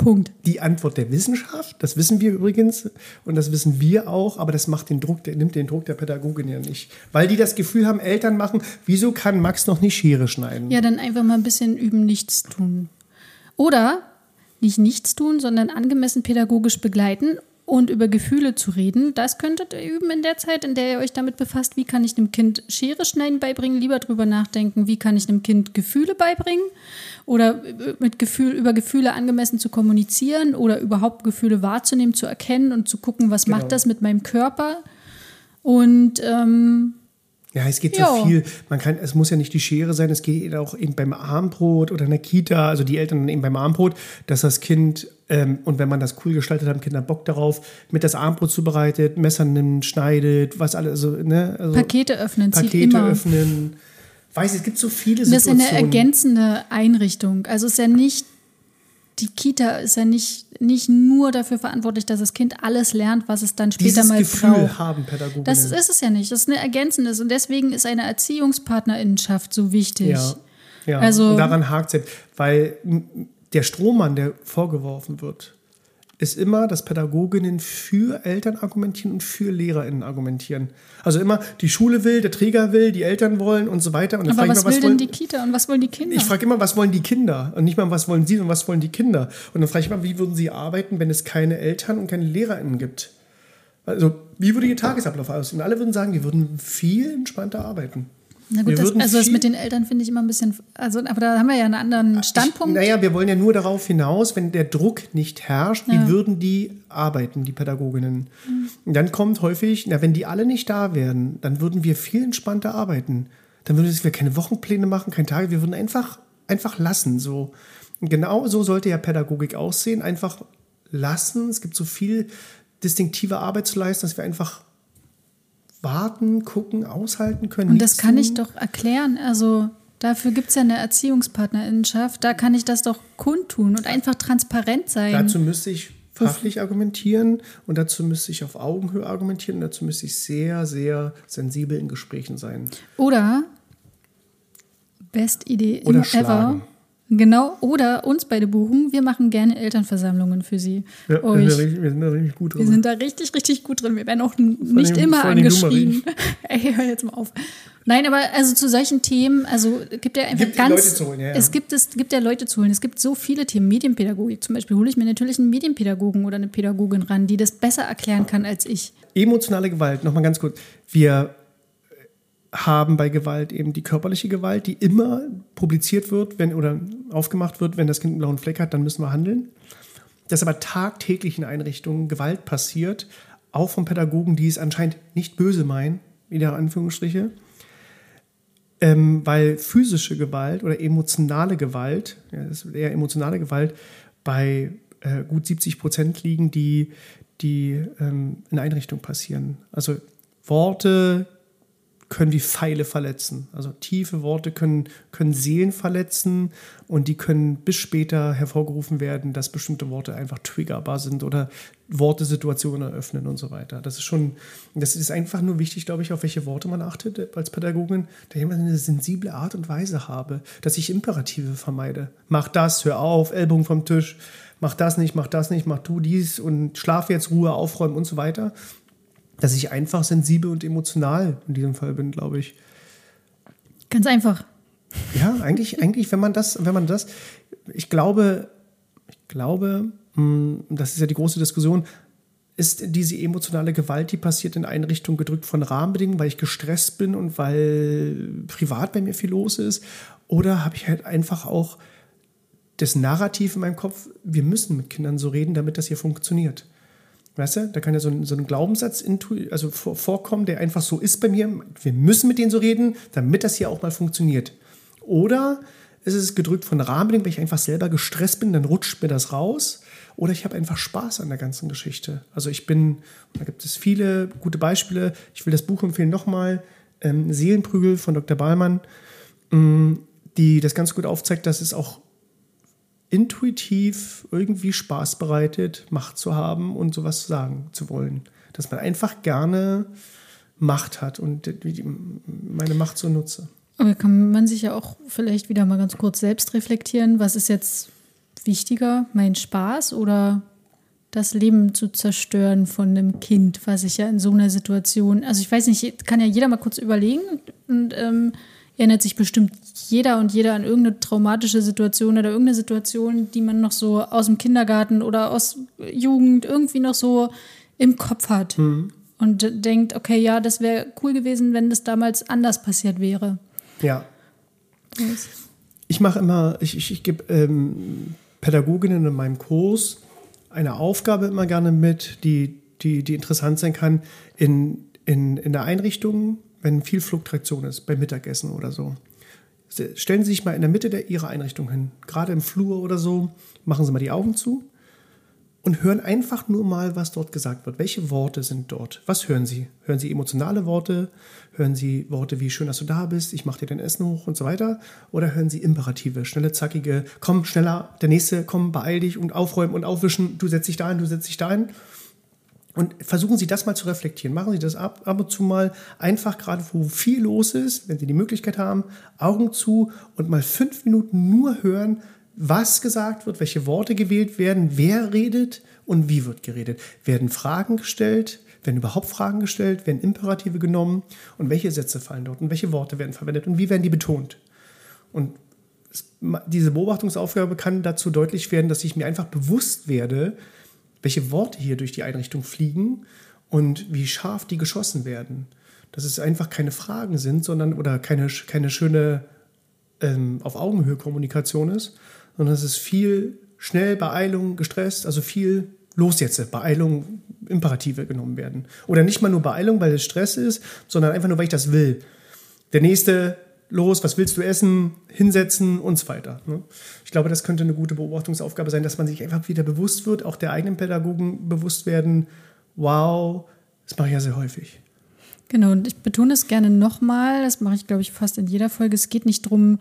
Punkt. die Antwort der Wissenschaft. Das wissen wir übrigens und das wissen wir auch, aber das macht den Druck, der nimmt den Druck der Pädagogin ja nicht. Weil die das Gefühl haben, Eltern machen, wieso kann Max noch nicht Schere schneiden? Ja, dann einfach mal ein bisschen üben, nichts tun. Oder nicht nichts tun, sondern angemessen pädagogisch begleiten und über Gefühle zu reden. Das könntet ihr üben in der Zeit, in der ihr euch damit befasst, wie kann ich dem Kind Schere schneiden beibringen, lieber drüber nachdenken, wie kann ich dem Kind Gefühle beibringen oder mit Gefühl, über Gefühle angemessen zu kommunizieren oder überhaupt Gefühle wahrzunehmen, zu erkennen und zu gucken, was Genau. macht das mit meinem Körper. Und ähm, Ja, es geht Jo. so viel. Man kann, es muss ja nicht die Schere sein, es geht auch eben beim Armbrot oder in der Kita, also die Eltern dann eben beim Armbrot, dass das Kind, ähm, und wenn man das cool gestaltet, haben Kinder Bock darauf, mit das Armbrot zubereitet, Messer nimmt, schneidet, was alles, also, ne? Also Pakete öffnen zieht Pakete öffnen. Weiß, es gibt so viele Und das ist Situationen. eine ergänzende Einrichtung. Also ist ja nicht, die Kita ist ja nicht, nicht nur dafür verantwortlich, dass das Kind alles lernt, was es dann später Dieses mal Gefühl braucht. haben Pädagogen. Das ist es ja nicht. Das ist eine ergänzendes. Und deswegen ist eine Erziehungspartnerinnenschaft so wichtig. Ja, ja. Also- und daran hakt es, weil der Strohmann, der vorgeworfen wird, ist immer, dass Pädagoginnen für Eltern argumentieren und für LehrerInnen argumentieren. Also immer, die Schule will, der Träger will, die Eltern wollen und so weiter. Und Aber was ich mal, will denn wollen, die Kita und was wollen die Kinder? ich frage immer, was wollen die Kinder? Und nicht mal, was wollen sie und was wollen die Kinder? Und dann frage ich mal, wie würden sie arbeiten, wenn es keine Eltern und keine LehrerInnen gibt? Also, wie würde ihr Tagesablauf aussehen? Alle würden sagen, wir würden viel entspannter arbeiten. Na gut, das, also das mit den Eltern finde ich immer ein bisschen, also aber da haben wir ja einen anderen Standpunkt. Ich, naja, wir wollen ja nur darauf hinaus, wenn der Druck nicht herrscht, wie Ja. würden die arbeiten, die Pädagoginnen? Und dann kommt häufig, na, wenn die alle nicht da wären, dann würden wir viel entspannter arbeiten. Dann würden wir keine Wochenpläne machen, kein Tage, wir würden einfach, einfach lassen. So. Und genau so sollte ja Pädagogik aussehen, einfach lassen. Es gibt so viel distinktive Arbeit zu leisten, dass wir einfach warten, gucken, aushalten können. Und das kann ich doch erklären. Also dafür gibt es ja eine Erziehungspartnerinnenschaft. Da kann ich das doch kundtun und einfach transparent sein. Dazu müsste ich fachlich argumentieren und dazu müsste ich auf Augenhöhe argumentieren und dazu müsste ich sehr, sehr sensibel in Gesprächen sein. Oder, best Idee Oder immer schlagen. Genau, oder uns beide buchen. Wir machen gerne Elternversammlungen für sie. Ja, wir, sind da richtig, wir sind da richtig gut drin. Wir sind da richtig, richtig gut drin. Wir werden auch nicht allem- immer angeschrien. Ey, hör jetzt mal auf. Nein, aber also zu solchen Themen, also gibt ja einfach Gibt ganz. Leute zu holen, ja, ja. Es gibt es gibt ja Leute zu holen. Es gibt so viele Themen. Medienpädagogik zum Beispiel hole ich mir natürlich einen Medienpädagogen oder eine Pädagogin ran, die das besser erklären kann als ich. Emotionale Gewalt, nochmal ganz kurz. Wir haben bei Gewalt eben die körperliche Gewalt, die immer publiziert wird, wenn oder aufgemacht wird, wenn das Kind einen blauen Fleck hat, dann müssen wir handeln. Dass aber tagtäglich in Einrichtungen Gewalt passiert, auch von Pädagogen, die es anscheinend nicht böse meinen, wieder Anführungsstriche, ähm, weil physische Gewalt oder emotionale Gewalt, ja, das ist eher emotionale Gewalt, bei äh, gut 70 Prozent liegen, die, die ähm, in Einrichtungen passieren. Also Worte können wie Pfeile verletzen. Also tiefe Worte können, können Seelen verletzen und die können bis später hervorgerufen werden, dass bestimmte Worte einfach triggerbar sind oder Worte Situationen eröffnen und so weiter. Das ist schon, das ist einfach nur wichtig, glaube ich, auf welche Worte man achtet als Pädagogin, ich immer eine sensible Art und Weise habe, dass ich Imperative vermeide. Mach das, hör auf, Ellbogen vom Tisch, mach das nicht, mach das nicht, mach du dies und schlaf jetzt, Ruhe, aufräumen und so weiter dass ich einfach sensibel und emotional in diesem Fall bin, glaube ich. Ganz einfach. Ja, eigentlich, eigentlich, wenn man das, wenn man das, ich glaube, ich glaube, mh, das ist ja die große Diskussion, ist diese emotionale Gewalt, die passiert in Einrichtungen gedrückt von Rahmenbedingungen, weil ich gestresst bin und weil privat bei mir viel los ist? Oder habe ich halt einfach auch das Narrativ in meinem Kopf, wir müssen mit Kindern so reden, damit das hier funktioniert? Weißt du, da kann ja so ein, so ein Glaubenssatz also vor, vorkommen, der einfach so ist bei mir. Wir müssen mit denen so reden, damit das hier auch mal funktioniert. Oder ist es gedrückt von Rahmenbedingungen, weil ich einfach selber gestresst bin, dann rutscht mir das raus. Oder ich habe einfach Spaß an der ganzen Geschichte. Also ich bin, da gibt es viele gute Beispiele. Ich will das Buch empfehlen nochmal, ähm, Seelenprügel von Dr. Ballmann, mh, die das ganz gut aufzeigt, dass es auch intuitiv irgendwie Spaß bereitet, Macht zu haben und sowas sagen zu wollen. Dass man einfach gerne Macht hat und meine Macht so nutze. Aber kann man sich ja auch vielleicht wieder mal ganz kurz selbst reflektieren, was ist jetzt wichtiger, mein Spaß oder das Leben zu zerstören von einem Kind, was ich ja in so einer Situation, also ich weiß nicht, kann ja jeder mal kurz überlegen und ähm, erinnert sich bestimmt jeder und jeder an irgendeine traumatische Situation oder irgendeine Situation, die man noch so aus dem Kindergarten oder aus Jugend irgendwie noch so im Kopf hat und denkt, okay, ja, das wäre cool gewesen, wenn das damals anders passiert wäre. Ja. Ich mache immer, ich, ich, ich gebe ähm, Pädagoginnen in meinem Kurs eine Aufgabe immer gerne mit, die, die, die interessant sein kann in, in, in der Einrichtung, wenn viel Fluktuation ist, beim Mittagessen oder so. Stellen Sie sich mal in der Mitte der, Ihrer Einrichtung hin, gerade im Flur oder so, machen Sie mal die Augen zu und hören einfach nur mal, was dort gesagt wird. Welche Worte sind dort? Was hören Sie? Hören Sie emotionale Worte? Hören Sie Worte wie schön, dass du da bist, ich mache dir dein Essen hoch und so weiter? Oder hören Sie Imperative, schnelle, zackige, komm schneller, der nächste, komm, beeil dich und aufräumen und aufwischen, du setzt dich da hin, du setzt dich da hin. Und versuchen Sie das mal zu reflektieren. Machen Sie das ab, ab und zu mal einfach gerade, wo viel los ist, wenn Sie die Möglichkeit haben, Augen zu und mal fünf Minuten nur hören, was gesagt wird, welche Worte gewählt werden, wer redet und wie wird geredet. Werden Fragen gestellt, werden überhaupt Fragen gestellt, werden Imperative genommen und welche Sätze fallen dort und welche Worte werden verwendet und wie werden die betont. Und es, diese Beobachtungsaufgabe kann dazu deutlich werden, dass ich mir einfach bewusst werde, welche Worte hier durch die Einrichtung fliegen und wie scharf die geschossen werden. Dass es einfach keine Fragen sind, sondern oder keine, keine schöne ähm, auf Augenhöhe Kommunikation ist, sondern es ist viel schnell, Beeilung, gestresst, also viel los jetzt, Beeilung, Imperative genommen werden. Oder nicht mal nur Beeilung, weil es Stress ist, sondern einfach nur, weil ich das will. Der nächste, los, was willst du essen, hinsetzen und so weiter. ne? Ich glaube, das könnte eine gute Beobachtungsaufgabe sein, dass man sich einfach wieder bewusst wird, auch der eigenen Pädagogen bewusst werden, wow, das mache ich ja sehr häufig. Genau, und ich betone es gerne nochmal, das mache ich, glaube ich, fast in jeder Folge. Es geht nicht darum,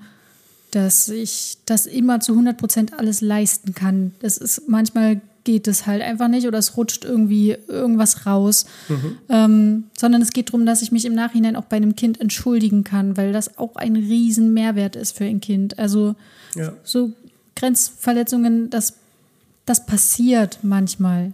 dass ich das immer zu 100 Prozent alles leisten kann. Das ist manchmal geht es halt einfach nicht oder es rutscht irgendwie irgendwas raus. Mhm. Ähm, sondern es geht darum, dass ich mich im Nachhinein auch bei einem Kind entschuldigen kann, weil das auch ein riesen Mehrwert ist für ein Kind. Also ja. so Grenzverletzungen, das, das passiert manchmal.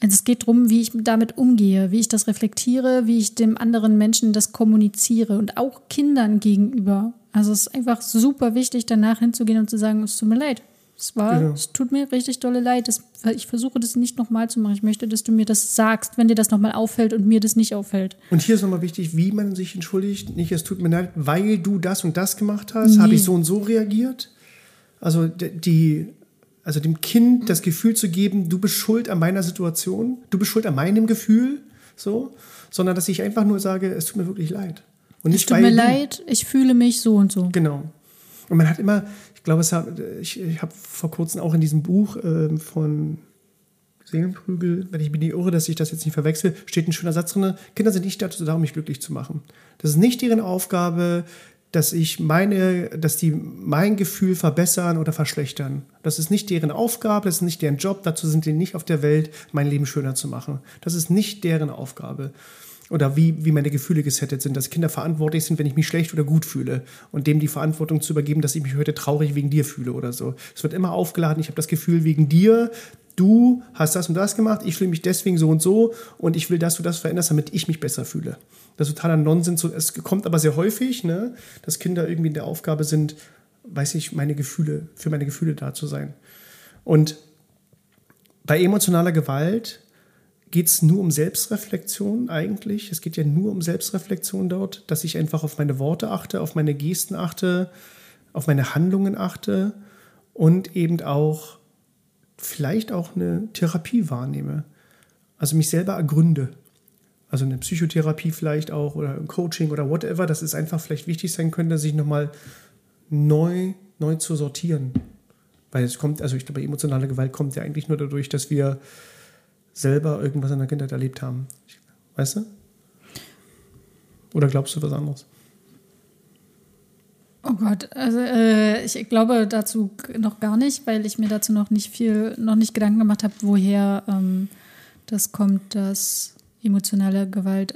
Also es geht darum, wie ich damit umgehe, wie ich das reflektiere, wie ich dem anderen Menschen das kommuniziere und auch Kindern gegenüber. Also es ist einfach super wichtig, danach hinzugehen und zu sagen, es tut mir leid. Es war, ja. es tut mir richtig dolle leid. Das, ich versuche das nicht nochmal zu machen. Ich möchte, dass du mir das sagst, wenn dir das nochmal auffällt und mir das nicht auffällt. Und hier ist nochmal wichtig, wie man sich entschuldigt. Nicht, es tut mir leid, weil du das und das gemacht hast, nee. habe ich so und so reagiert. Also die, also dem Kind das Gefühl zu geben, du bist schuld an meiner Situation, du bist schuld an meinem Gefühl, so, sondern dass ich einfach nur sage, es tut mir wirklich leid. Und nicht, es tut mir leid, ich fühle mich so und so. Genau. Und man hat immer, glaube, es hat, ich, ich habe vor kurzem auch in diesem Buch äh, von Seelenprügel, wenn ich mir die irre, dass ich das jetzt nicht verwechsel, steht ein schöner Satz drin, Kinder sind nicht dazu da, um mich glücklich zu machen. Das ist nicht deren Aufgabe, dass ich meine, dass die mein Gefühl verbessern oder verschlechtern. Das ist nicht deren Aufgabe, das ist nicht deren Job, dazu sind die nicht auf der Welt, mein Leben schöner zu machen. Das ist nicht deren Aufgabe. Oder wie, wie meine Gefühle gesettet sind, dass Kinder verantwortlich sind, wenn ich mich schlecht oder gut fühle. Und dem die Verantwortung zu übergeben, dass ich mich heute traurig wegen dir fühle oder so. Es wird immer aufgeladen, ich habe das Gefühl, wegen dir, du hast das und das gemacht, ich fühle mich deswegen so und so und ich will, dass du das veränderst, damit ich mich besser fühle. Das ist totaler Nonsens. Es kommt aber sehr häufig, ne, dass Kinder irgendwie in der Aufgabe sind, weiß ich, meine Gefühle, für meine Gefühle da zu sein. Und bei emotionaler Gewalt geht es nur um Selbstreflexion eigentlich. Es geht ja nur um Selbstreflexion dort, dass ich einfach auf meine Worte achte, auf meine Gesten achte, auf meine Handlungen achte und eben auch vielleicht auch eine Therapie wahrnehme. Also mich selber ergründe. Also eine Psychotherapie vielleicht auch oder Coaching oder whatever, dass es einfach vielleicht wichtig sein könnte, sich nochmal neu, neu zu sortieren. Weil es kommt, also ich glaube, emotionale Gewalt kommt ja eigentlich nur dadurch, dass wir selber irgendwas in der Kindheit erlebt haben. Weißt du? Oder glaubst du was anderes? Oh Gott, also äh, ich glaube dazu noch gar nicht, weil ich mir dazu noch nicht viel, noch nicht Gedanken gemacht habe, woher ähm, das kommt, dass emotionale Gewalt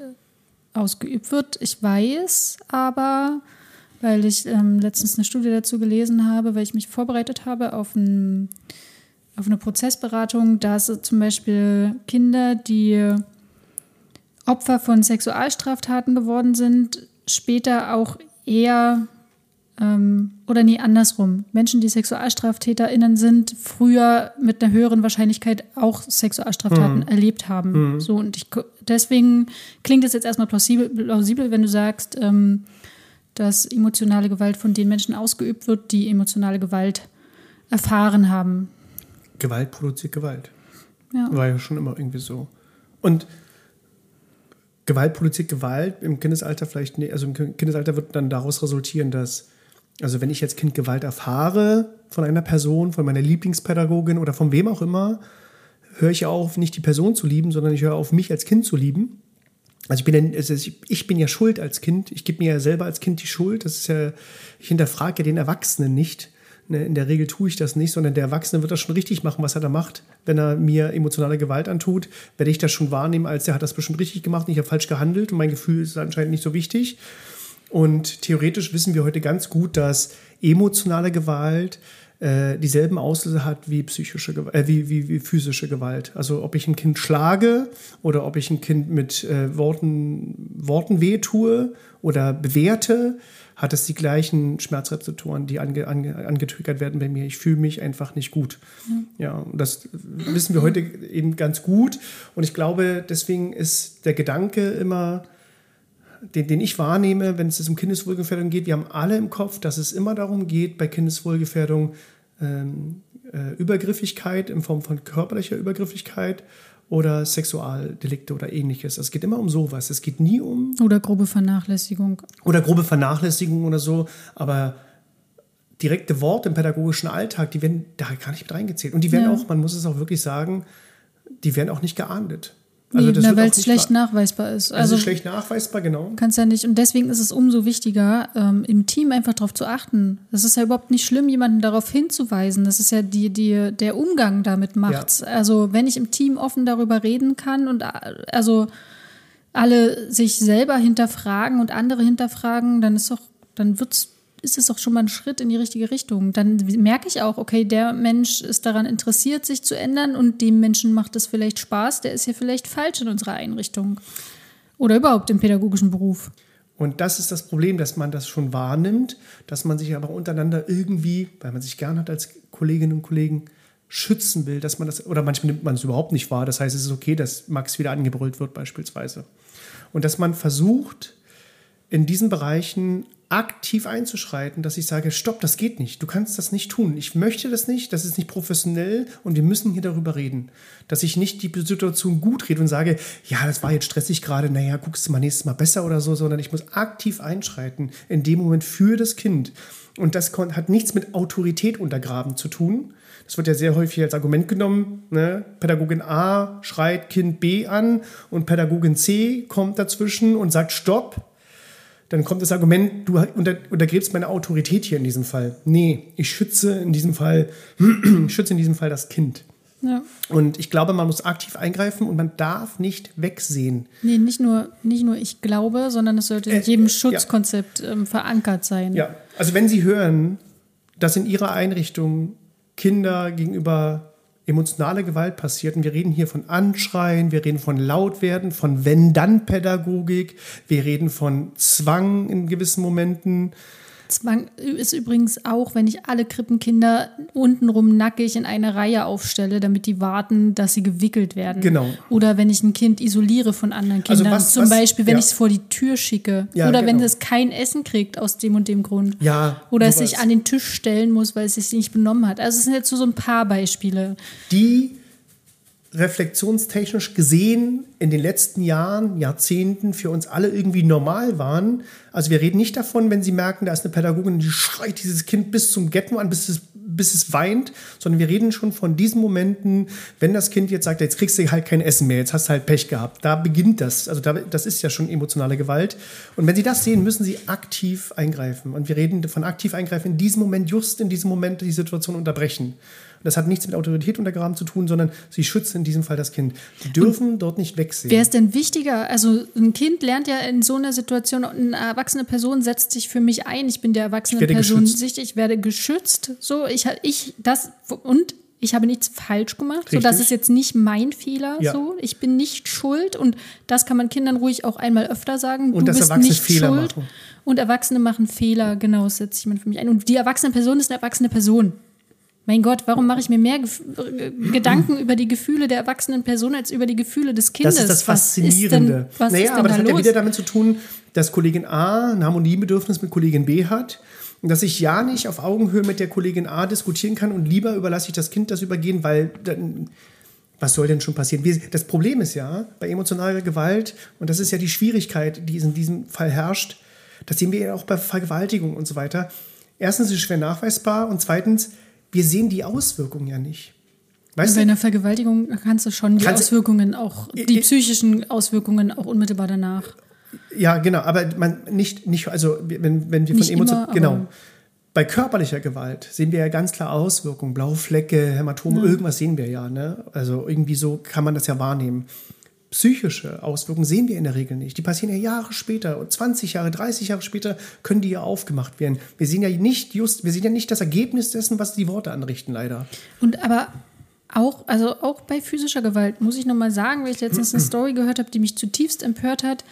ausgeübt wird. Ich weiß aber, weil ich ähm, letztens eine Studie dazu gelesen habe, weil ich mich vorbereitet habe auf, ein, auf eine Prozessberatung, dass zum Beispiel Kinder, die Opfer von Sexualstraftaten geworden sind, später auch eher ähm, oder nee, andersrum. Menschen, die SexualstraftäterInnen sind, früher mit einer höheren Wahrscheinlichkeit auch Sexualstraftaten mhm. erlebt haben. Mhm. So, und ich, deswegen klingt es jetzt erstmal plausibel, plausibel wenn du sagst, ähm, dass emotionale Gewalt von den Menschen ausgeübt wird, die emotionale Gewalt erfahren haben. Gewalt produziert Gewalt. Ja. War ja schon immer irgendwie so. Und Gewalt produziert Gewalt im Kindesalter vielleicht, nee, also im Kindesalter wird dann daraus resultieren, dass also wenn ich jetzt Kind Gewalt erfahre von einer Person, von meiner Lieblingspädagogin oder von wem auch immer, höre ich ja auf, nicht die Person zu lieben, sondern ich höre auf, mich als Kind zu lieben. Also ich bin, ja, also ich bin ja schuld als Kind. Ich gebe mir ja selber als Kind die Schuld. Das ist ja, ich hinterfrage ja den Erwachsenen nicht. Ne, in der Regel tue ich das nicht, sondern der Erwachsene wird das schon richtig machen, was er da macht. Wenn er mir emotionale Gewalt antut, werde ich das schon wahrnehmen, als er hat das bestimmt richtig gemacht und ich habe falsch gehandelt und mein Gefühl ist anscheinend nicht so wichtig. Und theoretisch wissen wir heute ganz gut, dass emotionale Gewalt äh, dieselben Auslöser hat wie psychische äh, wie, wie, wie, physische Gewalt. Also ob ich ein Kind schlage oder ob ich ein Kind mit äh, Worten, Worten wehtue oder bewerte, hat es die gleichen Schmerzrezeptoren, die ange, ange, angetriggert werden bei mir. Ich fühle mich einfach nicht gut. Mhm. Ja, und das wissen wir heute eben ganz gut. Und ich glaube, deswegen ist der Gedanke immer, den, den ich wahrnehme, wenn es um Kindeswohlgefährdung geht, wir haben alle im Kopf, dass es immer darum geht, bei Kindeswohlgefährdung ähm, äh, Übergriffigkeit in Form von körperlicher Übergriffigkeit oder Sexualdelikte oder ähnliches. Es geht immer um sowas. Es geht nie um. Oder grobe Vernachlässigung. Oder grobe Vernachlässigung oder so. Aber direkte Worte im pädagogischen Alltag, die werden da gar nicht mit reingezählt. Und die werden ja. auch, man muss es auch wirklich sagen, die werden auch nicht geahndet. Also nee, weil es schlecht nachweisbar ist. Also Also schlecht nachweisbar, genau. kannst ja nicht. Und deswegen ist es umso wichtiger, ähm, im Team einfach darauf zu achten. Das ist ja überhaupt nicht schlimm, jemanden darauf hinzuweisen. Das ist ja die, die, der Umgang damit macht's. Also wenn ich im Team offen darüber reden kann und äh, also alle sich selber hinterfragen und andere hinterfragen, dann ist doch, dann wird's, ist es doch schon mal ein Schritt in die richtige Richtung. Dann merke ich auch, okay, der Mensch ist daran interessiert, sich zu ändern und dem Menschen macht es vielleicht Spaß, der ist hier vielleicht falsch in unserer Einrichtung. Oder überhaupt im pädagogischen Beruf. Und das ist das Problem, dass man das schon wahrnimmt, dass man sich aber untereinander irgendwie, weil man sich gern hat als Kolleginnen und Kollegen, schützen will, dass man das, oder manchmal nimmt man es überhaupt nicht wahr. Das heißt, es ist okay, dass Max wieder angebrüllt wird, beispielsweise. Und dass man versucht, in diesen Bereichen aktiv einzuschreiten, dass ich sage, stopp, das geht nicht, du kannst das nicht tun, ich möchte das nicht, das ist nicht professionell und wir müssen hier darüber reden. Dass ich nicht die Situation gut rede und sage, ja, das war jetzt stressig gerade, naja, guckst du mal nächstes Mal besser oder so, sondern ich muss aktiv einschreiten, in dem Moment für das Kind. Und das hat nichts mit Autorität untergraben zu tun. Das wird ja sehr häufig als Argument genommen. Ne? Pädagogin A schreit Kind B an und Pädagogin C kommt dazwischen und sagt Stopp dann kommt das Argument, du unter, untergräbst meine Autorität hier in diesem Fall. Nee, ich schütze in diesem Fall, schütze in diesem Fall das Kind. Ja. Und ich glaube, man muss aktiv eingreifen und man darf nicht wegsehen. Nee, nicht nur, nicht nur ich glaube, sondern es sollte in Äh, jedem äh, Schutzkonzept ähm, verankert sein. Ja, also wenn Sie hören, dass in Ihrer Einrichtung Kinder gegenüber emotionale Gewalt passiert, und wir reden hier von Anschreien, wir reden von Lautwerden, von Wenn-Dann-Pädagogik, wir reden von Zwang in gewissen Momenten, Zwang ist übrigens auch, wenn ich alle Krippenkinder untenrum nackig in eine Reihe aufstelle, damit die warten, dass sie gewickelt werden. Genau. Oder wenn ich ein Kind isoliere von anderen Also Kindern. was- Zum was- Beispiel, wenn ja. ich es vor die Tür schicke. Ja, Oder wenn genau. es kein Essen kriegt aus dem und dem Grund. Ja, Oder es sich an den Tisch stellen muss, weil es sich nicht benommen hat. Also es sind jetzt so, so ein paar Beispiele. die reflexionstechnisch gesehen in den letzten Jahren, Jahrzehnten für uns alle irgendwie normal waren. Also wir reden nicht davon, wenn Sie merken, da ist eine Pädagogin, die schreit dieses Kind bis zum Ghetto an, bis es, bis es weint, sondern wir reden schon von diesen Momenten, wenn das Kind jetzt sagt, jetzt kriegst du halt kein Essen mehr, jetzt hast du halt Pech gehabt. Da beginnt das. Also da, das ist ja schon emotionale Gewalt. Und wenn Sie das sehen, müssen Sie aktiv eingreifen. Und wir reden von aktiv eingreifen in diesem Moment, just in diesem Moment die Situation unterbrechen. Und das hat nichts mit Autorität untergraben zu tun, sondern sie schützen in diesem Fall das Kind. Sie dürfen dort nicht wegsehen. Wer ist denn wichtiger? Also ein Kind lernt ja in so einer Situation, eine erwachsene Person setzt sich für mich ein. Ich bin der erwachsenen Person geschützt. sicher, ich werde geschützt. So, ich, ich das und ich habe nichts falsch gemacht. So, das Richtig. ist jetzt nicht mein Fehler. Ja. So, ich bin nicht schuld und das kann man Kindern ruhig auch einmal öfter sagen. Und du bist nicht Fehler schuld. machen. Und Erwachsene machen Fehler. Genau, das setzt man für mich ein. Und die erwachsene Person ist eine erwachsene Person. Mein Gott, warum mache ich mir mehr Gef äh, Gedanken über die Gefühle der erwachsenen Person als über die Gefühle des Kindes? das ist das Was ist Faszinierende. denn, was naja, ist denn aber da das hat ja los? wieder damit zu tun, dass Kollegin A ein Harmoniebedürfnis mit Kollegin B hat. Und dass ich ja nicht auf Augenhöhe mit der Kollegin A diskutieren kann und lieber überlasse ich das Kind das übergehen, weil dann, was soll denn schon passieren? Das Problem ist ja bei emotionaler Gewalt, und das ist ja die Schwierigkeit, die in diesem Fall herrscht, das sehen wir ja auch bei Vergewaltigung und so weiter. Erstens ist es schwer nachweisbar und zweitens, wir sehen die Auswirkungen ja nicht. Weißt Bei einer Vergewaltigung kannst du schon die Auswirkungen auch, die I- psychischen Auswirkungen auch unmittelbar danach. Ja, genau, aber man nicht, nicht also wenn, wenn wir von Emotionen, genau. Bei körperlicher Gewalt sehen wir ja ganz klar Auswirkungen, blaue Flecke, Hämatome, irgendwas sehen wir ja, ne? Also irgendwie so kann man das ja wahrnehmen. Psychische Auswirkungen sehen wir in der Regel nicht. Die passieren ja Jahre später, und 20 Jahre, 30 Jahre später können die ja aufgemacht werden. Wir sehen ja nicht just, wir sehen ja nicht das Ergebnis dessen, was die Worte anrichten, leider. Und aber auch, also auch bei physischer Gewalt, muss ich nochmal sagen, weil ich letztens eine Story gehört habe, die mich zutiefst empört hat.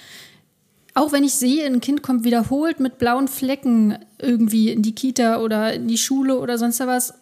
Auch wenn ich sehe, ein Kind kommt wiederholt mit blauen Flecken irgendwie in die Kita oder in die Schule oder sonst was,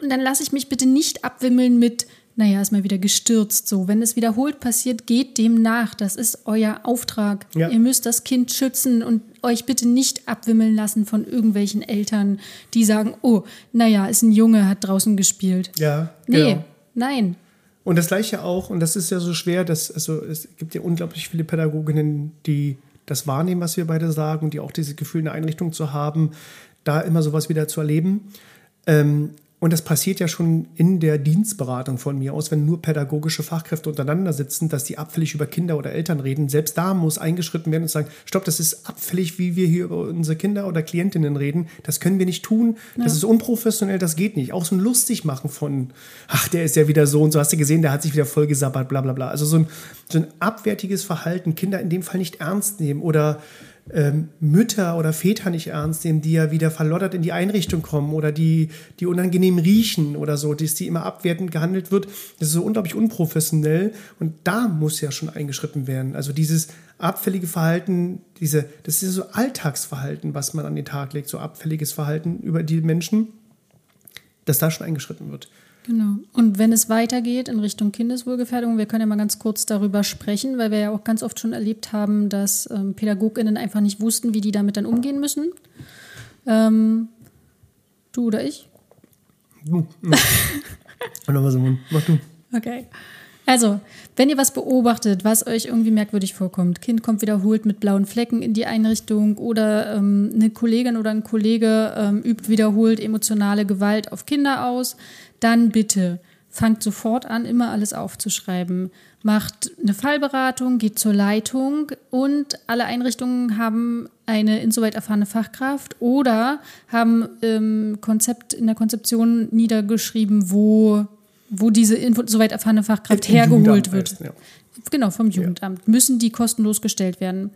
und dann lasse ich mich bitte nicht abwimmeln mit, naja, ist mal wieder gestürzt. So, wenn es wiederholt passiert, geht dem nach. Das ist euer Auftrag. Ja. Ihr müsst das Kind schützen und euch bitte nicht abwimmeln lassen von irgendwelchen Eltern, die sagen, oh, naja, ist ein Junge, hat draußen gespielt. Ja, Nee, genau. nein. Und das gleiche auch, und das ist ja so schwer, dass, also es gibt ja unglaublich viele Pädagoginnen, die das wahrnehmen, was wir beide sagen, und die auch dieses Gefühl, eine Einrichtung zu haben, da immer sowas wieder zu erleben. Ähm, und das passiert ja schon in der Dienstberatung von mir aus, wenn nur pädagogische Fachkräfte untereinander sitzen, dass die abfällig über Kinder oder Eltern reden. Selbst da muss eingeschritten werden und sagen, stopp, das ist abfällig, wie wir hier über unsere Kinder oder Klientinnen reden. Das können wir nicht tun. Ja. Das ist unprofessionell, das geht nicht. Auch so ein lustig machen von, ach, der ist ja wieder so und so, hast du gesehen, der hat sich wieder voll gesabbert, bla bla bla. Also so ein, so ein abwertiges Verhalten, Kinder in dem Fall nicht ernst nehmen oder ähm, Mütter oder Väter nicht ernst nehmen, die ja wieder verloddert in die Einrichtung kommen oder die, die unangenehm riechen oder so, dass die immer abwertend gehandelt wird. Das ist so unglaublich unprofessionell und da muss ja schon eingeschritten werden. Also dieses abfällige Verhalten, diese, das ist so Alltagsverhalten, was man an den Tag legt, so abfälliges Verhalten über die Menschen, dass da schon eingeschritten wird. Genau. Und wenn es weitergeht in Richtung Kindeswohlgefährdung, wir können ja mal ganz kurz darüber sprechen, weil wir ja auch ganz oft schon erlebt haben, dass ähm, PädagogInnen einfach nicht wussten, wie die damit dann umgehen müssen. Ähm, du oder ich? Du. Mach du. Okay. Also, wenn ihr was beobachtet, was euch irgendwie merkwürdig vorkommt, Kind kommt wiederholt mit blauen Flecken in die Einrichtung oder ähm, eine Kollegin oder ein Kollege ähm, übt wiederholt emotionale Gewalt auf Kinder aus, dann bitte fangt sofort an, immer alles aufzuschreiben. Macht eine Fallberatung, geht zur Leitung und alle Einrichtungen haben eine insoweit erfahrene Fachkraft oder haben ähm, Konzept in der Konzeption niedergeschrieben, wo, wo diese insoweit erfahrene Fachkraft hergeholt wird. Ja. Genau, vom Jugendamt. Ja. Müssen die kostenlos gestellt werden.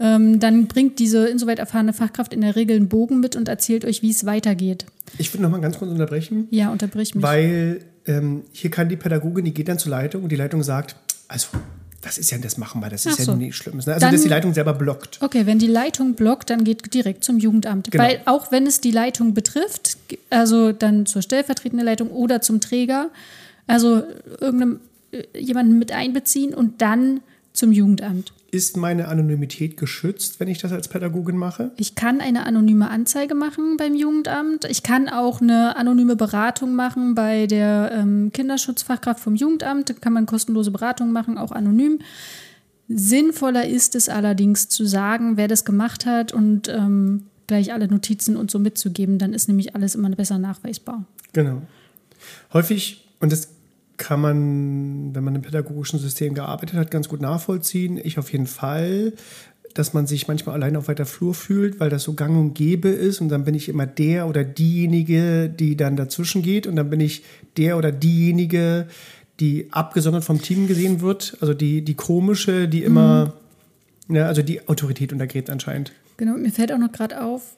Ähm, dann bringt diese insoweit erfahrene Fachkraft in der Regel einen Bogen mit und erzählt euch, wie es weitergeht. Ich würde noch mal ganz kurz unterbrechen. Ja, unterbrich mich. Weil ähm, hier kann die Pädagogin, die geht dann zur Leitung und die Leitung sagt, also das ist ja, das machen wir, das ist so. ja nicht schlimm. Also, dann, dass die Leitung selber blockt. Okay, wenn die Leitung blockt, dann geht direkt zum Jugendamt. Genau. Weil auch wenn es die Leitung betrifft, also dann zur stellvertretenden Leitung oder zum Träger, also irgendeinem äh, jemanden mit einbeziehen und dann zum Jugendamt. Ist meine Anonymität geschützt, wenn ich das als Pädagogin mache? Ich kann eine anonyme Anzeige machen beim Jugendamt. Ich kann auch eine anonyme Beratung machen bei der ähm, Kinderschutzfachkraft vom Jugendamt. Da kann man kostenlose Beratung machen, auch anonym. Sinnvoller ist es allerdings zu sagen, wer das gemacht hat und ähm, gleich alle Notizen und so mitzugeben. Dann ist nämlich alles immer besser nachweisbar. Genau. Häufig, und das kann man, wenn man im pädagogischen System gearbeitet hat, ganz gut nachvollziehen. Ich auf jeden Fall, dass man sich manchmal allein auf weiter Flur fühlt, weil das so gang und gäbe ist. Und dann bin ich immer der oder diejenige, die dann dazwischen geht. Und dann bin ich der oder diejenige, die abgesondert vom Team gesehen wird. Also die, die komische, die immer, mhm. ja, also die Autorität untergräbt anscheinend. Genau, mir fällt auch noch gerade auf,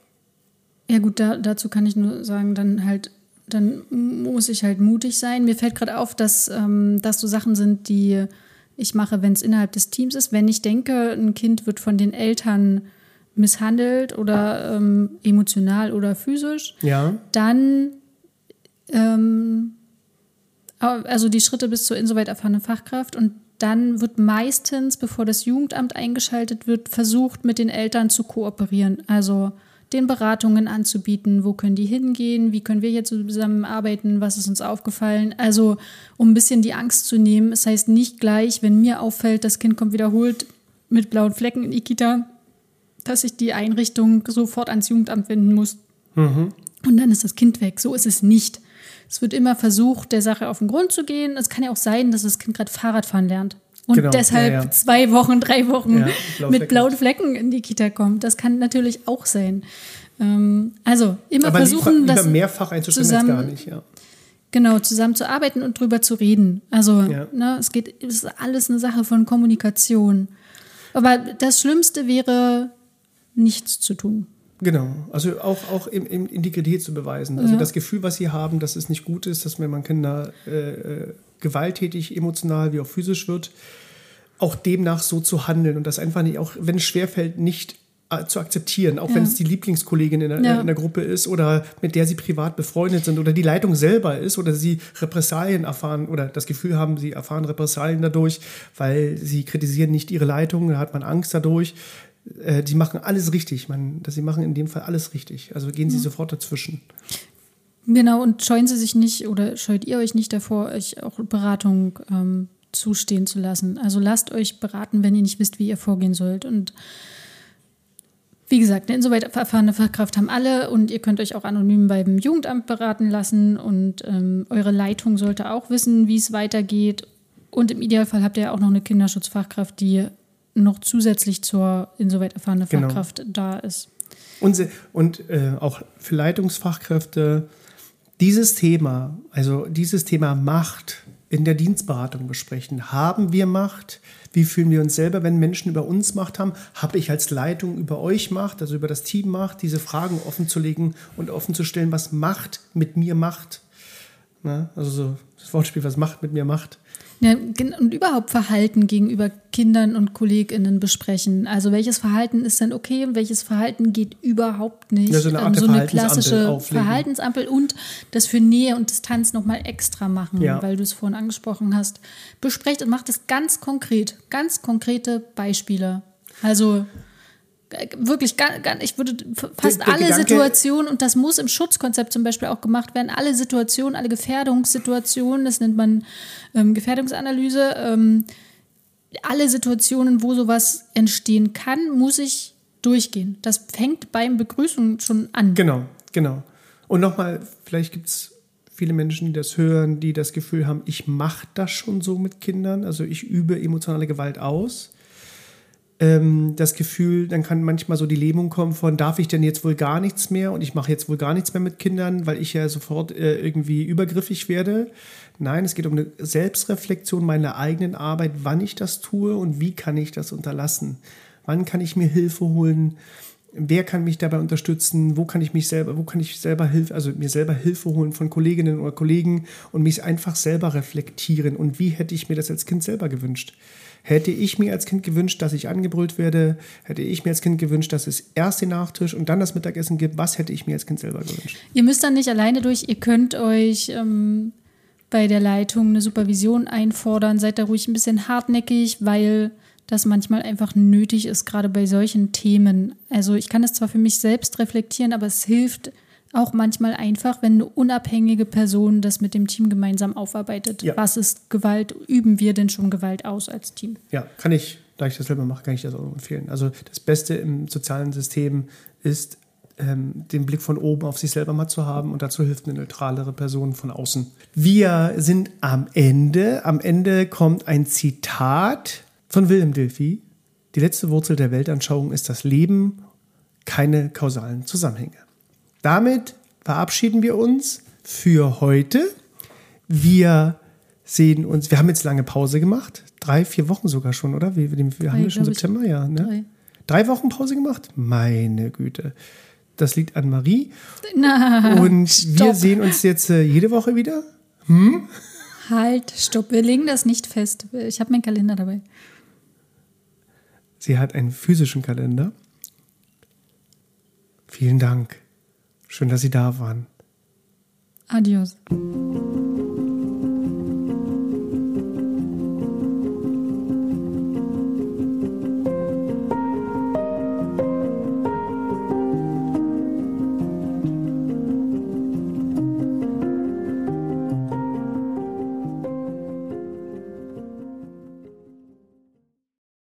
ja gut, da, dazu kann ich nur sagen, dann halt dann muss ich halt mutig sein. Mir fällt gerade auf, dass ähm, das so Sachen sind, die ich mache, wenn es innerhalb des Teams ist. Wenn ich denke, ein Kind wird von den Eltern misshandelt oder ähm, emotional oder physisch, ja. dann ähm, also die Schritte bis zur insoweit erfahrenen Fachkraft und dann wird meistens, bevor das Jugendamt eingeschaltet wird, versucht, mit den Eltern zu kooperieren. Also den Beratungen anzubieten. Wo können die hingehen? Wie können wir hier zusammenarbeiten? Was ist uns aufgefallen? Also, um ein bisschen die Angst zu nehmen. Das heißt nicht gleich, wenn mir auffällt, das Kind kommt wiederholt mit blauen Flecken in die Kita, dass ich die Einrichtung sofort ans Jugendamt wenden muss. Mhm. Und dann ist das Kind weg. So ist es nicht. Es wird immer versucht, der Sache auf den Grund zu gehen. Es kann ja auch sein, dass das Kind gerade Fahrradfahren lernt und genau, deshalb ja, ja. zwei Wochen, drei Wochen ja, mit blauen Flecken in die Kita kommt. Das kann natürlich auch sein. Ähm, also immer Aber versuchen, lieber, das mehrfach einzustimmen zusammen, gar nicht, ja. Genau, zusammen zu arbeiten und drüber zu reden. Also, ne, es geht, es ist alles eine Sache von Kommunikation. Aber das Schlimmste wäre, nichts zu tun. Genau, also auch, auch im, im Integrität zu beweisen. Also das Gefühl, was sie haben, dass es nicht gut ist, dass man Kinder äh, äh gewalttätig, emotional wie auch physisch wird, auch demnach so zu handeln und das einfach nicht, auch wenn es schwerfällt, nicht äh, zu akzeptieren, auch ja. wenn es die Lieblingskollegin in der, ja. in der, Gruppe ist oder mit der sie privat befreundet sind oder die Leitung selber ist oder sie Repressalien erfahren oder das Gefühl haben, sie erfahren Repressalien dadurch, weil sie kritisieren nicht ihre Leitung, da hat man Angst dadurch. Äh, die machen alles richtig. Man, sie machen in dem Fall alles richtig. Also gehen sie ja. sofort dazwischen. Genau, und scheuen Sie sich nicht oder scheut ihr euch nicht davor, euch auch Beratung ähm, zustehen zu lassen. Also lasst euch beraten, wenn ihr nicht wisst, wie ihr vorgehen sollt. Und Wie gesagt, eine insoweit erfahrene Fachkraft haben alle und ihr könnt euch auch anonym beim Jugendamt beraten lassen und ähm, eure Leitung sollte auch wissen, wie es weitergeht. Und im Idealfall habt ihr ja auch noch eine Kinderschutzfachkraft, die noch zusätzlich zur insoweit erfahrenen Genau. Fachkraft da ist. Und, und äh, auch für Leitungsfachkräfte dieses Thema, also dieses Thema Macht in der Dienstberatung besprechen. Haben wir Macht? Wie fühlen wir uns selber, wenn Menschen über uns Macht haben? Habe ich als Leitung über euch Macht, also über das Team Macht, diese Fragen offen zu legen und offen zu stellen, was Macht mit mir macht? Na, also so das Wortspiel, was Macht mit mir macht. Ja, und überhaupt Verhalten gegenüber Kindern und KollegInnen besprechen. Also welches Verhalten ist denn okay und welches Verhalten geht überhaupt nicht. Ja, so eine Art der so eine klassische auflegen. Verhaltensampel und das für Nähe und Distanz nochmal extra machen, Ja. weil du es vorhin angesprochen hast. Besprecht und macht es ganz konkret. Ganz konkrete Beispiele. Also wirklich, ga- ga- ich würde fast Der- der alle Gedanke- Situationen, und das muss im Schutzkonzept zum Beispiel auch gemacht werden, alle Situationen, alle Gefährdungssituationen, das nennt man ähm, Gefährdungsanalyse, ähm, alle Situationen, wo sowas entstehen kann, muss ich durchgehen. Das fängt beim Begrüßung schon an. Genau, genau. Und nochmal, vielleicht gibt es viele Menschen, die das hören, die das Gefühl haben, ich mache das schon so mit Kindern, also ich übe emotionale Gewalt aus. Ähm, das Gefühl, dann kann manchmal so die Lähmung kommen von, darf ich denn jetzt wohl gar nichts mehr und ich mache jetzt wohl gar nichts mehr mit Kindern, weil ich ja sofort äh, irgendwie übergriffig werde. Nein, es geht um eine Selbstreflexion meiner eigenen Arbeit, wann ich das tue und wie kann ich das unterlassen. Wann kann ich mir Hilfe holen? Wer kann mich dabei unterstützen? Wo kann ich mich selber, wo kann ich selber Hilfe, also mir selber Hilfe holen von Kolleginnen oder Kollegen und mich einfach selber reflektieren? Und wie hätte ich mir das als Kind selber gewünscht? Hätte ich mir als Kind gewünscht, dass ich angebrüllt werde? Hätte ich mir als Kind gewünscht, dass es erst den Nachtisch und dann das Mittagessen gibt? Was hätte ich mir als Kind selber gewünscht? Ihr müsst dann nicht alleine durch, ihr könnt euch ähm, bei der Leitung eine Supervision einfordern. Seid da ruhig ein bisschen hartnäckig, weil das manchmal einfach nötig ist, gerade bei solchen Themen. Also ich kann das zwar für mich selbst reflektieren, aber es hilft auch manchmal einfach, wenn eine unabhängige Person das mit dem Team gemeinsam aufarbeitet. Ja. Was ist Gewalt? Üben wir denn schon Gewalt aus als Team? Ja, kann ich, da ich das selber mache, kann ich das auch empfehlen. Also das Beste im sozialen System ist, ähm, den Blick von oben auf sich selber mal zu haben und dazu hilft eine neutralere Person von außen. Wir sind am Ende. Am Ende kommt ein Zitat von Wilhelm Dilthey. Die letzte Wurzel der Weltanschauung ist das Leben, keine kausalen Zusammenhänge. Damit verabschieden wir uns für heute. Wir sehen uns, wir haben jetzt lange Pause gemacht. Drei, vier Wochen sogar schon, oder? Wir, wir, wir haben ja schon. September, ja. Ne? Drei. Drei Wochen Pause gemacht? Meine Güte. Das liegt an Marie. Na, Und wir stopp. sehen uns jetzt äh, jede Woche wieder. Halt, stopp, wir legen das nicht fest. Ich habe meinen Kalender dabei. Sie hat einen physischen Kalender. Vielen Dank. Schön, dass Sie da waren. Adios.